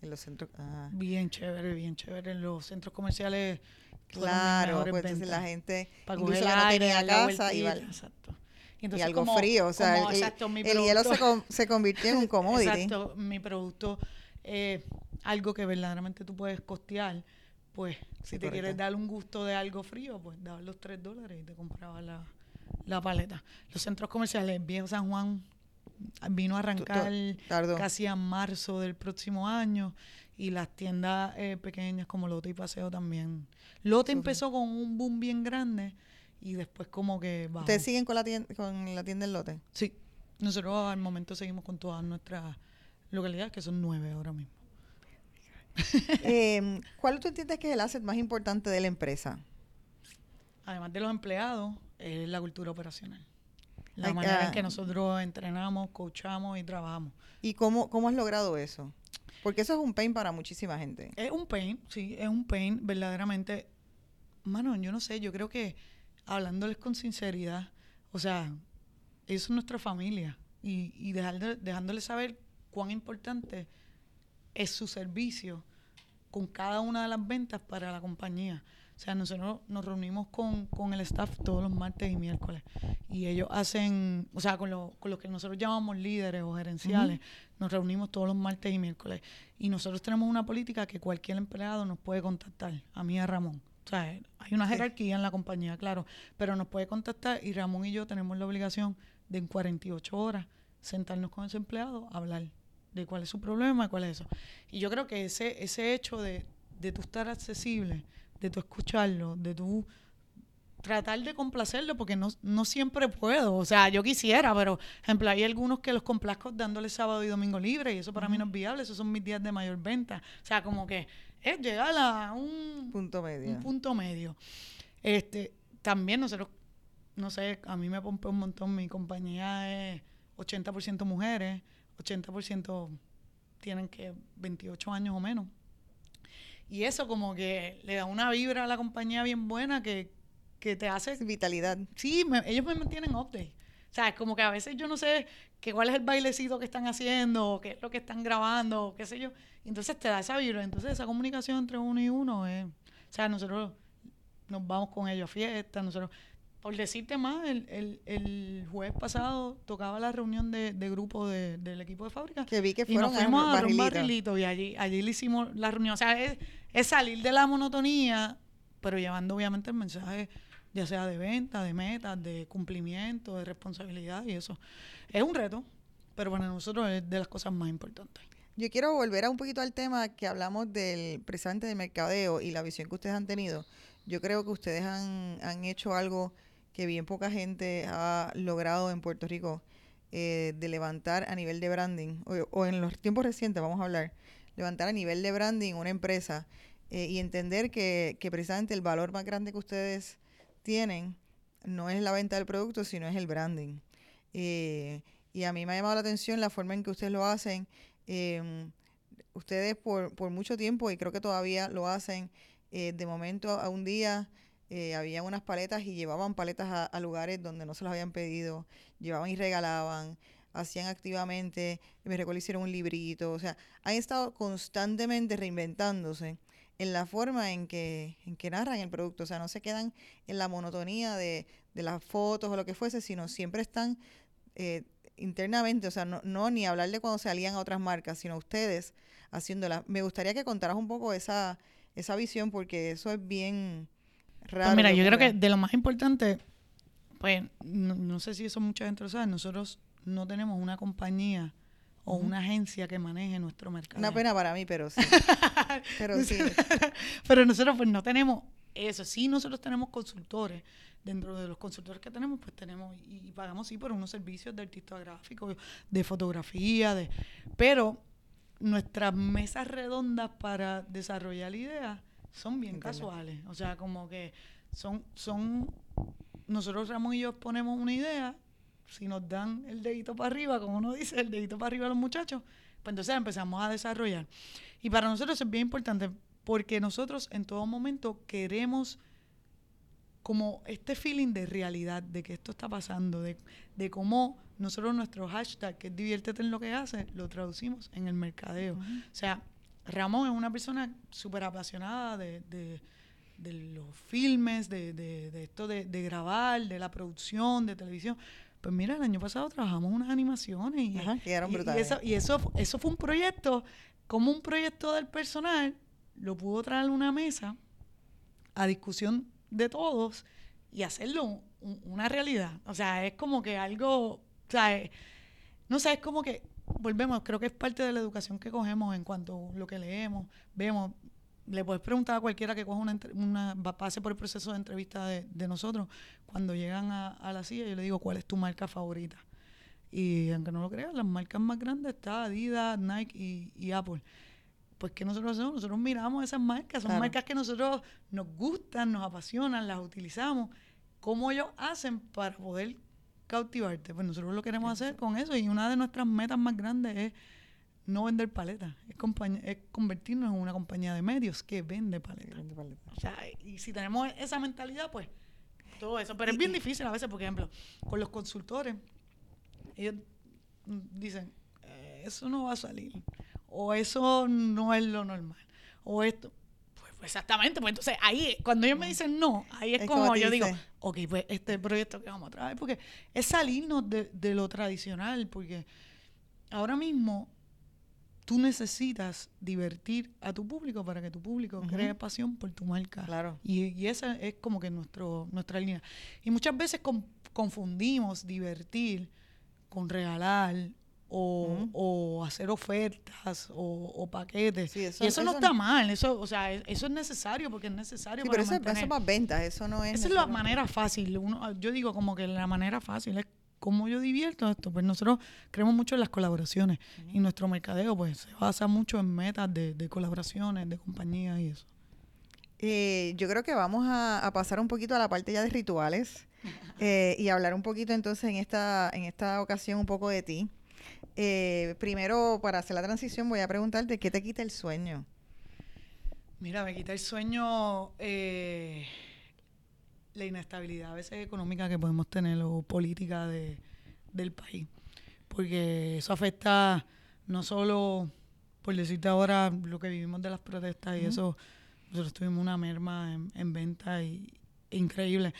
En los centros. Ah. Bien chévere, bien chévere. En los centros comerciales. Claro, pues entonces la gente Para incluso que no tenía casa iba. Exacto. Y, algo frío, o sea, el, hielo se, se, convirtió en un commodity. Exacto, mi producto, eh, algo que verdaderamente tú puedes costear, pues si te quieres dar un gusto de algo frío, pues dabas los tres dólares y te comprabas la, la paleta. Los centros comerciales, Viejo San Juan, vino a arrancar casi a marzo del próximo año y las tiendas eh, pequeñas como Lote y Paseo también. Lote empezó con un boom bien grande y después como que bajó. ¿Ustedes siguen con la tienda, con la tienda del Lote? Sí. Nosotros al momento seguimos con todas nuestras localidades, que son nueve ahora mismo. eh, ¿Cuál tú entiendes que es el asset más importante de la empresa? Además de los empleados, es la cultura operacional. La manera en que nosotros entrenamos, coachamos y trabajamos. ¿Y cómo, cómo has logrado eso? Porque eso es un pain para muchísima gente. Es un pain, sí, es un pain verdaderamente. Mano, yo no sé, yo creo que hablándoles con sinceridad, o sea, eso es nuestra familia y, y dejar dejándoles saber cuán importante es su servicio con cada una de las ventas para la compañía. O sea, nosotros nos reunimos con, con el staff todos los martes y miércoles. Y ellos hacen, o sea, con, lo, con los que nosotros llamamos líderes o gerenciales, nos reunimos todos los martes y miércoles. Y nosotros tenemos una política que cualquier empleado nos puede contactar, a mí y a Ramón. O sea, hay una jerarquía en la compañía, claro, pero nos puede contactar y Ramón y yo tenemos la obligación de en 48 horas sentarnos con ese empleado a hablar de cuál es su problema, cuál es eso. Y yo creo que ese, ese hecho de, de tú estar accesible, de tú escucharlo, de tú tratar de complacerlo, porque no, no siempre puedo. O sea, yo quisiera, pero, ejemplo, hay algunos que los complazco dándole sábado y domingo libre, y eso para mí no es viable, esos son mis días de mayor venta. O sea, como que es llegar a un punto medio. Un punto medio. Este, también nosotros, no sé, a mí me pompe un montón, mi compañía es 80% mujeres, 80% tienen que 28 años o menos. Y eso como que le da una vibra a la compañía bien buena que, te hace... Vitalidad. Sí, ellos me mantienen update. O sea, es como que a veces yo no sé que cuál es el bailecito que están haciendo, o qué es lo que están grabando, qué sé yo. entonces te da esa vibra. Entonces esa comunicación entre uno y uno es... O sea, nosotros nos vamos con ellos a fiestas, nosotros por decirte más, el, el, el, jueves pasado tocaba la reunión de, de grupo de, del equipo de fábrica. Que vi que fueron y nos fuimos a, un barrilito y allí, allí le hicimos la reunión. O sea, es, es, salir de la monotonía, pero llevando obviamente el mensaje, ya sea de venta, de metas, de cumplimiento, de responsabilidad y eso. Es un reto, pero para nosotros es de las cosas más importantes. Yo quiero volver a un poquito al tema que hablamos del presente de mercadeo y la visión que ustedes han tenido. Yo creo que ustedes han, han hecho algo que bien poca gente ha logrado en Puerto Rico eh, de levantar a nivel de branding, o, en los tiempos recientes vamos a hablar, levantar a nivel de branding una empresa eh, y entender que, precisamente el valor más grande que ustedes tienen no es la venta del producto, sino es el branding. Eh, y a mí me ha llamado la atención la forma en que ustedes lo hacen. Em, ustedes por, por mucho tiempo, y creo que todavía lo hacen, de momento a un día eh, había unas paletas y llevaban paletas a, lugares donde no se las habían pedido, llevaban y regalaban, hacían activamente, me recuerdo hicieron un librito, o sea, han estado constantemente reinventándose en la forma en que, en que narran el producto, o sea, no se quedan en la monotonía de, de las fotos o lo que fuese, sino siempre están eh, internamente, o sea, no, no ni hablar de cuando salían a otras marcas, sino ustedes haciéndolas. Me gustaría que contaras un poco esa, esa visión porque eso es bien pues mira, yo creo que de lo más importante, pues no, sé si eso mucha gente lo sabe, nosotros no tenemos una compañía o una agencia que maneje nuestro mercado. Una pena para mí, pero sí. pero sí. pero nosotros pues no tenemos eso. Sí, nosotros tenemos consultores. Dentro de los consultores que tenemos, pues tenemos y, pagamos sí por unos servicios de artista gráfico, de fotografía, de pero nuestras mesas redondas para desarrollar ideas son bien casuales. O sea, como que son, son, nosotros Ramón y yo ponemos una idea, si nos dan el dedito para arriba, como uno dice, el dedito para arriba a los muchachos, pues entonces empezamos a desarrollar. Y para nosotros es bien importante porque nosotros en todo momento queremos como este feeling de realidad, de que esto está pasando, de, de cómo nosotros nuestro hashtag, que es diviértete en lo que hace, lo traducimos en el mercadeo. O sea, Ramón es una persona súper apasionada de, los filmes, de, esto de, grabar, de la producción, de televisión. Pues mira, el año pasado trabajamos unas animaciones y, eso, y eso, eso fue un proyecto, como un proyecto del personal, lo pudo traer a una mesa a discusión de todos y hacerlo una realidad. O sea, es como que algo, o sea, no sé, es como que volvemos, creo que es parte de la educación que cogemos en cuanto a lo que leemos, vemos. Le puedes preguntar a cualquiera que coja una, una pase por el proceso de entrevista de, de nosotros, cuando llegan a, a, la silla, yo le digo, ¿cuál es tu marca favorita? Y aunque no lo creas, las marcas más grandes están Adidas, Nike y, y Apple pues ¿qué nosotros hacemos? Nosotros miramos esas marcas, son marcas que nosotros nos gustan, nos apasionan, las utilizamos. ¿Cómo ellos hacen para poder cautivarte? Pues nosotros lo queremos hacer con eso y una de nuestras metas más grandes es no vender paletas, es, es convertirnos en una compañía de medios que vende paletas. O sea, y si tenemos esa mentalidad, pues todo eso. Pero es bien difícil a veces, por ejemplo, con los consultores, ellos dicen, eh, eso no va a salir o eso no es lo normal, o esto. Exactamente, pues entonces ahí, cuando ellos me dicen no, ahí es, como, yo digo, ok, pues este proyecto que vamos a traer, porque es salirnos de, de lo tradicional, porque ahora mismo tú necesitas divertir a tu público para que tu público cree pasión por tu marca. Claro. Y, y, esa es como que nuestro, nuestra línea. Y muchas veces confundimos divertir con regalar o, hacer ofertas o, paquetes. y eso, no está mal, eso, o sea, eso es necesario porque es necesario. Sí, pero eso, es más ventas, eso no es. Esa es la manera fácil. Uno, yo digo como que la manera fácil es cómo yo divierto esto. Pues nosotros creemos mucho en las colaboraciones y nuestro mercadeo pues se basa mucho en metas de, de colaboraciones, de compañías y eso. Eh, yo creo que vamos a, pasar un poquito a la parte ya de rituales eh, y hablar un poquito entonces en esta, en esta ocasión un poco de ti. Eh, primero, para hacer la transición, voy a preguntarte, ¿qué te quita el sueño? Mira, me quita el sueño eh, la inestabilidad a veces económica que podemos tener o política de, del país. Porque eso afecta no solo, por decirte ahora, lo que vivimos de las protestas y eso, nosotros tuvimos una merma en, en venta y, increíble.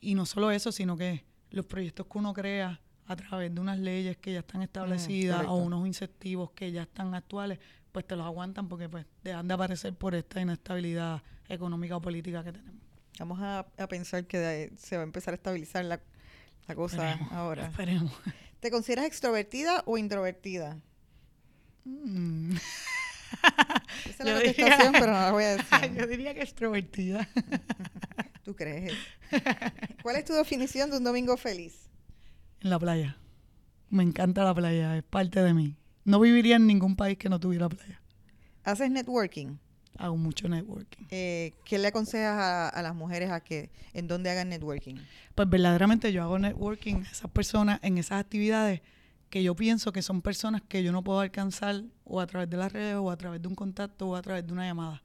Y no solo eso, sino que los proyectos que uno crea a través de unas leyes que ya están establecidas o unos incentivos que ya están actuales, pues te los aguantan porque pues dejan de aparecer por esta inestabilidad económica o política que tenemos. Vamos a, pensar que se va a empezar a estabilizar la, cosa ahora. Esperemos. ¿Te consideras extrovertida o introvertida? Mm. Esa es la contestación, pero no la voy a decir. Yo diría que extrovertida. ¿Tú crees? ¿Cuál es tu definición de un domingo feliz? En la playa. Me encanta la playa, es parte de mí. No viviría en ningún país que no tuviera playa. ¿Haces networking? Hago mucho networking. Eh, ¿Qué le aconsejas a, las mujeres a que en dónde hagan networking? Pues verdaderamente yo hago networking a esas personas en esas actividades que yo pienso que son personas que yo no puedo alcanzar o a través de las redes o a través de un contacto o a través de una llamada.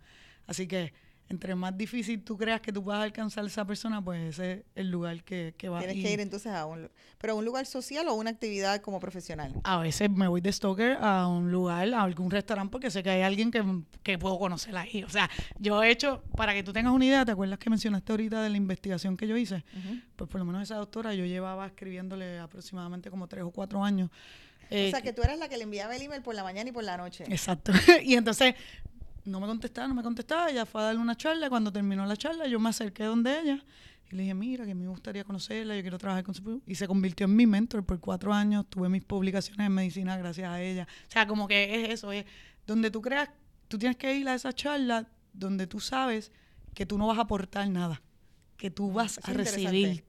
Así que entre más difícil tú creas que tú puedas alcanzar a esa persona, pues ese es el lugar que, que va. Tienes que ir entonces a un, pero a un lugar social o una actividad como profesional. A veces me voy de stalker a un lugar, a algún restaurante, porque sé que hay alguien que, que puedo conocer ahí. O sea, yo he hecho, para que tú tengas una idea, ¿te acuerdas que mencionaste ahorita de la investigación que yo hice? Pues por lo menos esa doctora yo llevaba escribiéndole aproximadamente como tres o cuatro años. o sea, eh, que tú eras la que le enviaba el email por la mañana y por la noche. Exacto. y entonces no me contestaba, no me contestaba. Ella fue a darle una charla. Cuando terminó la charla, yo me acerqué donde ella y le dije, mira, que me gustaría conocerla, yo quiero trabajar con su... Y se convirtió en mi mentor por cuatro años. Tuve mis publicaciones en medicina gracias a ella. O sea, como que es eso, es donde tú creas, tú tienes que ir a esa charla donde tú sabes que tú no vas a aportar nada, que tú vas a recibir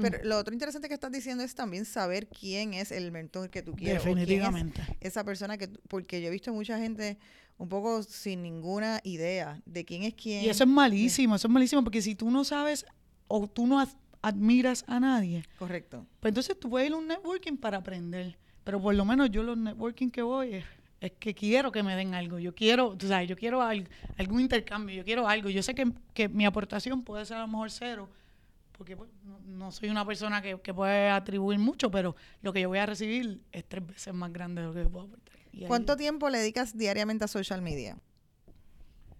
pero lo otro interesante que estás diciendo es también saber quién es el mentor que tú quieres. Definitivamente. esa persona que, porque yo he visto mucha gente un poco sin ninguna idea de quién es quién. Y eso es malísimo, eso es malísimo, porque si tú no sabes o tú no admiras a nadie. Correcto. Pues entonces tú puedes ir a un networking para aprender. Pero por lo menos yo los networking que voy es, que quiero que me den algo. Yo quiero, tú sabes, yo quiero algún intercambio, yo quiero algo. Yo sé que, que mi aportación puede ser a lo mejor cero, porque pues, no, soy una persona que, puede atribuir mucho, pero lo que yo voy a recibir es tres veces más grande de lo que puedo aportar. ¿Cuánto tiempo le dedicas diariamente a social media?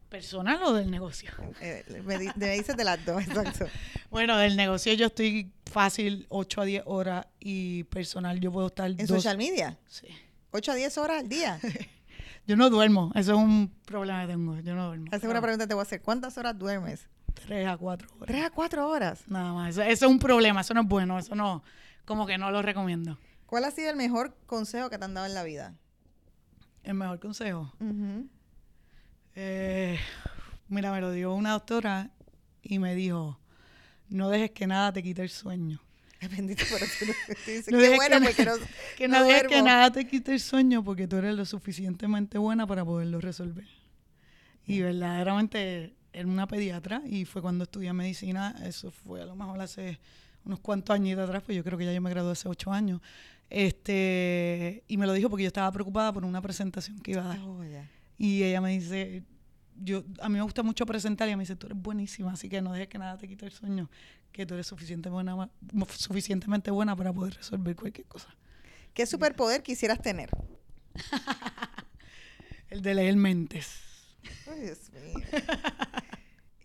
¿Personal o del negocio? Eh, me, dices de las dos, exacto. bueno, del negocio yo estoy fácil 8 a 10 horas y personal yo puedo estar... ¿En social media? Sí. ¿8 a 10 horas al día? yo no duermo, eso es un problema que tengo, yo no duermo. Hace una pregunta te voy a hacer, ¿cuántas horas duermes? Tres a cuatro horas. ¿Tres a cuatro horas? Nada más. Eso, es un problema, eso no es bueno, eso no, como que no lo recomiendo. ¿Cuál ha sido el mejor consejo que te han dado en la vida? El mejor consejo. Eh, mira, me lo dio una doctora y me dijo, no dejes que nada te quite el sueño. Ay, bendito, pero tú no, tú dices, No qué bueno, que porque no, Que no no dejes que nada te quite el sueño porque tú eres lo suficientemente buena para poderlo resolver. Y verdaderamente era una pediatra y fue cuando estudié medicina, eso fue a lo mejor hace unos cuantos añitos atrás, pues yo creo que ya yo me gradué hace ocho años. Este, y me lo dijo porque yo estaba preocupada por una presentación que iba a dar. Oh. Y ella me dice, yo, a mí me gusta mucho presentar y me dice, tú eres buenísima, así que no dejes que nada te quite el sueño, que tú eres suficiente buena, suficientemente buena para poder resolver cualquier cosa. ¿Qué superpoder quisieras tener? El de leer mentes. Ay, Dios mío.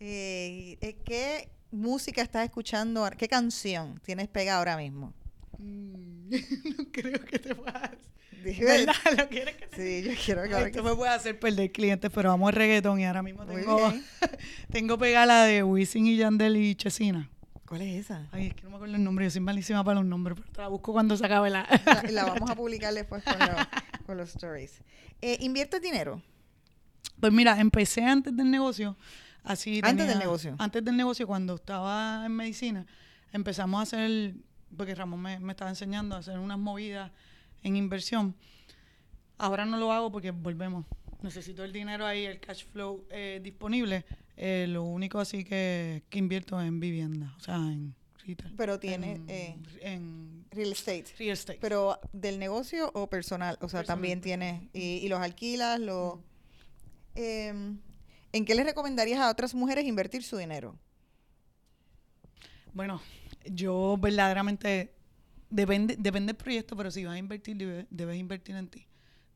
Eh, eh, ¿Qué música estás escuchando? ahora? ¿Qué canción tienes pegada ahora mismo? Mm, no creo que te puedas. Dije, ¿Verdad? ¿Lo quieres que te Sí, yo quiero que Esto me puede hacer perder clientes, pero vamos al reggaetón y ahora mismo tengo, tengo pegada la de Wisin y Yandel y Chesina. ¿Cuál es esa? Ay, es que no me acuerdo el nombre, yo soy malísima para los nombres, pero te la busco cuando se acabe la... La, la vamos a publicar después con, lo- con los stories. Eh, ¿Inviertes dinero? Pues mira, empecé antes del negocio, así Antes del negocio. Antes del negocio, cuando estaba en medicina, empezamos a hacer, porque Ramón me, me estaba enseñando a hacer unas movidas en inversión. Ahora no lo hago porque volvemos. Necesito el dinero ahí, el cash flow eh, disponible. Eh, lo único así que, que invierto es en vivienda, o sea, en retail. Pero tiene en, eh, en real estate. real estate. Pero del negocio o personal, o sea, Personal, también tiene y, y los alquilas, los Em, ¿En qué les recomendarías a otras mujeres invertir su dinero? Bueno, yo verdaderamente, depende, depende del proyecto, pero si vas a invertir, debe- debes invertir en ti.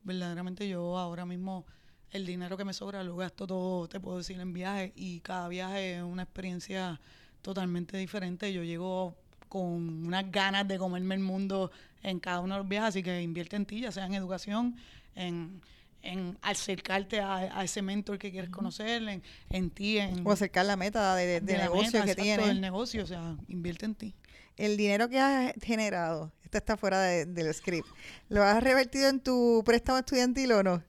Verdaderamente yo ahora mismo el dinero que me sobra lo gasto todo, te puedo decir, en viajes y cada viaje es una experiencia totalmente diferente. Yo llego con unas ganas de comerme el mundo en cada uno de los viajes, así que invierte en ti, ya sea en educación, en, en acercarte a, a ese mentor que quieres conocer, en, en ti, en O acercar la meta de, de de la negocio meta, que exacto, tienes. del negocio, o sea, invierte en ti. El dinero que has generado, esto está fuera de- del script, ¿lo has revertido en tu préstamo estudiantil o no?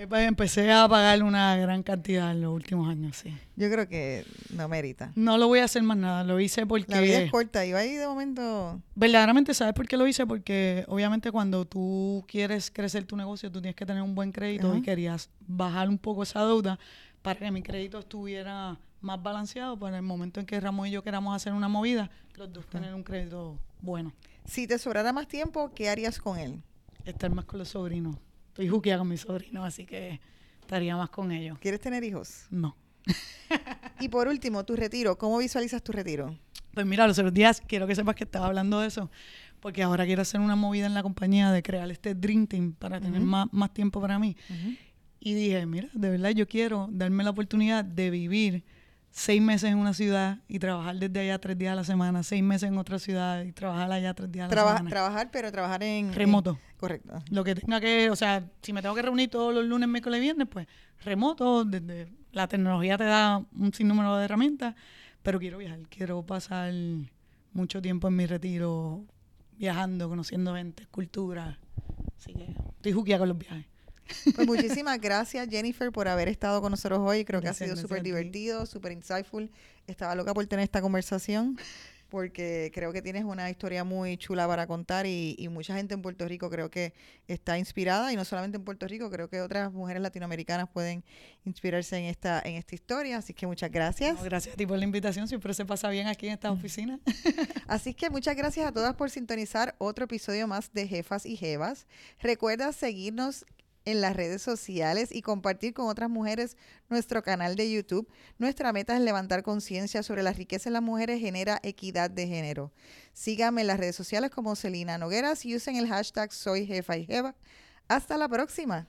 Eh, pues, empecé a pagar una gran cantidad en los últimos años, sí. Yo creo que no merita. No lo voy a hacer más nada, lo hice porque... La vida es corta y va ahí de momento. Verdaderamente, ¿sabes por qué lo hice? Porque obviamente cuando tú quieres crecer tu negocio, tú tienes que tener un buen crédito Ajá. y querías bajar un poco esa deuda para que mi crédito estuviera más balanceado para el momento en que Ramón y yo queramos hacer una movida, los dos tener un crédito bueno. Si te sobrara más tiempo, ¿qué harías con él? Estar más con los sobrinos. Estoy juqueada con mis sobrinos, así que estaría más con ellos. ¿Quieres tener hijos? No. Y por último, tu retiro. ¿Cómo visualizas tu retiro? Pues mira, los otros días quiero que sepas que estaba hablando de eso, porque ahora quiero hacer una movida en la compañía de crear este Dream Team para tener más, más tiempo para mí. Y dije, mira, de verdad yo quiero darme la oportunidad de vivir seis meses en una ciudad y trabajar desde allá tres días a la semana, seis meses en otra ciudad y trabajar allá tres días a la Traba- semana. trabajar, pero trabajar en... Remoto. en- correcto. Lo que tenga que, o sea, si me tengo que reunir todos los lunes, miércoles y viernes, pues remoto, desde la tecnología te da un sinnúmero de herramientas, pero quiero viajar, quiero pasar mucho tiempo en mi retiro viajando, conociendo gente, cultura. Así que estoy juqueada con los viajes. Pues muchísimas gracias, Jennifer, por haber estado con nosotros hoy. Creo Gracias, que ha sido súper divertido, súper insightful. Estaba loca por tener esta conversación porque creo que tienes una historia muy chula para contar y, y mucha gente en Puerto Rico creo que está inspirada y no solamente en Puerto Rico, creo que otras mujeres latinoamericanas pueden inspirarse en esta, en esta historia. Así que muchas gracias. No, gracias a ti por la invitación, siempre se pasa bien aquí en esta oficina. Así que muchas gracias a todas por sintonizar otro episodio más de Jefas y Jevas. Recuerda seguirnos en las redes sociales y compartir con otras mujeres nuestro canal de YouTube. Nuestra meta es levantar conciencia sobre la riqueza en las mujeres genera equidad de género. Síganme en las redes sociales como Celina Nogueras y usen el hashtag Soy Jefa y Jeva. Hasta la próxima.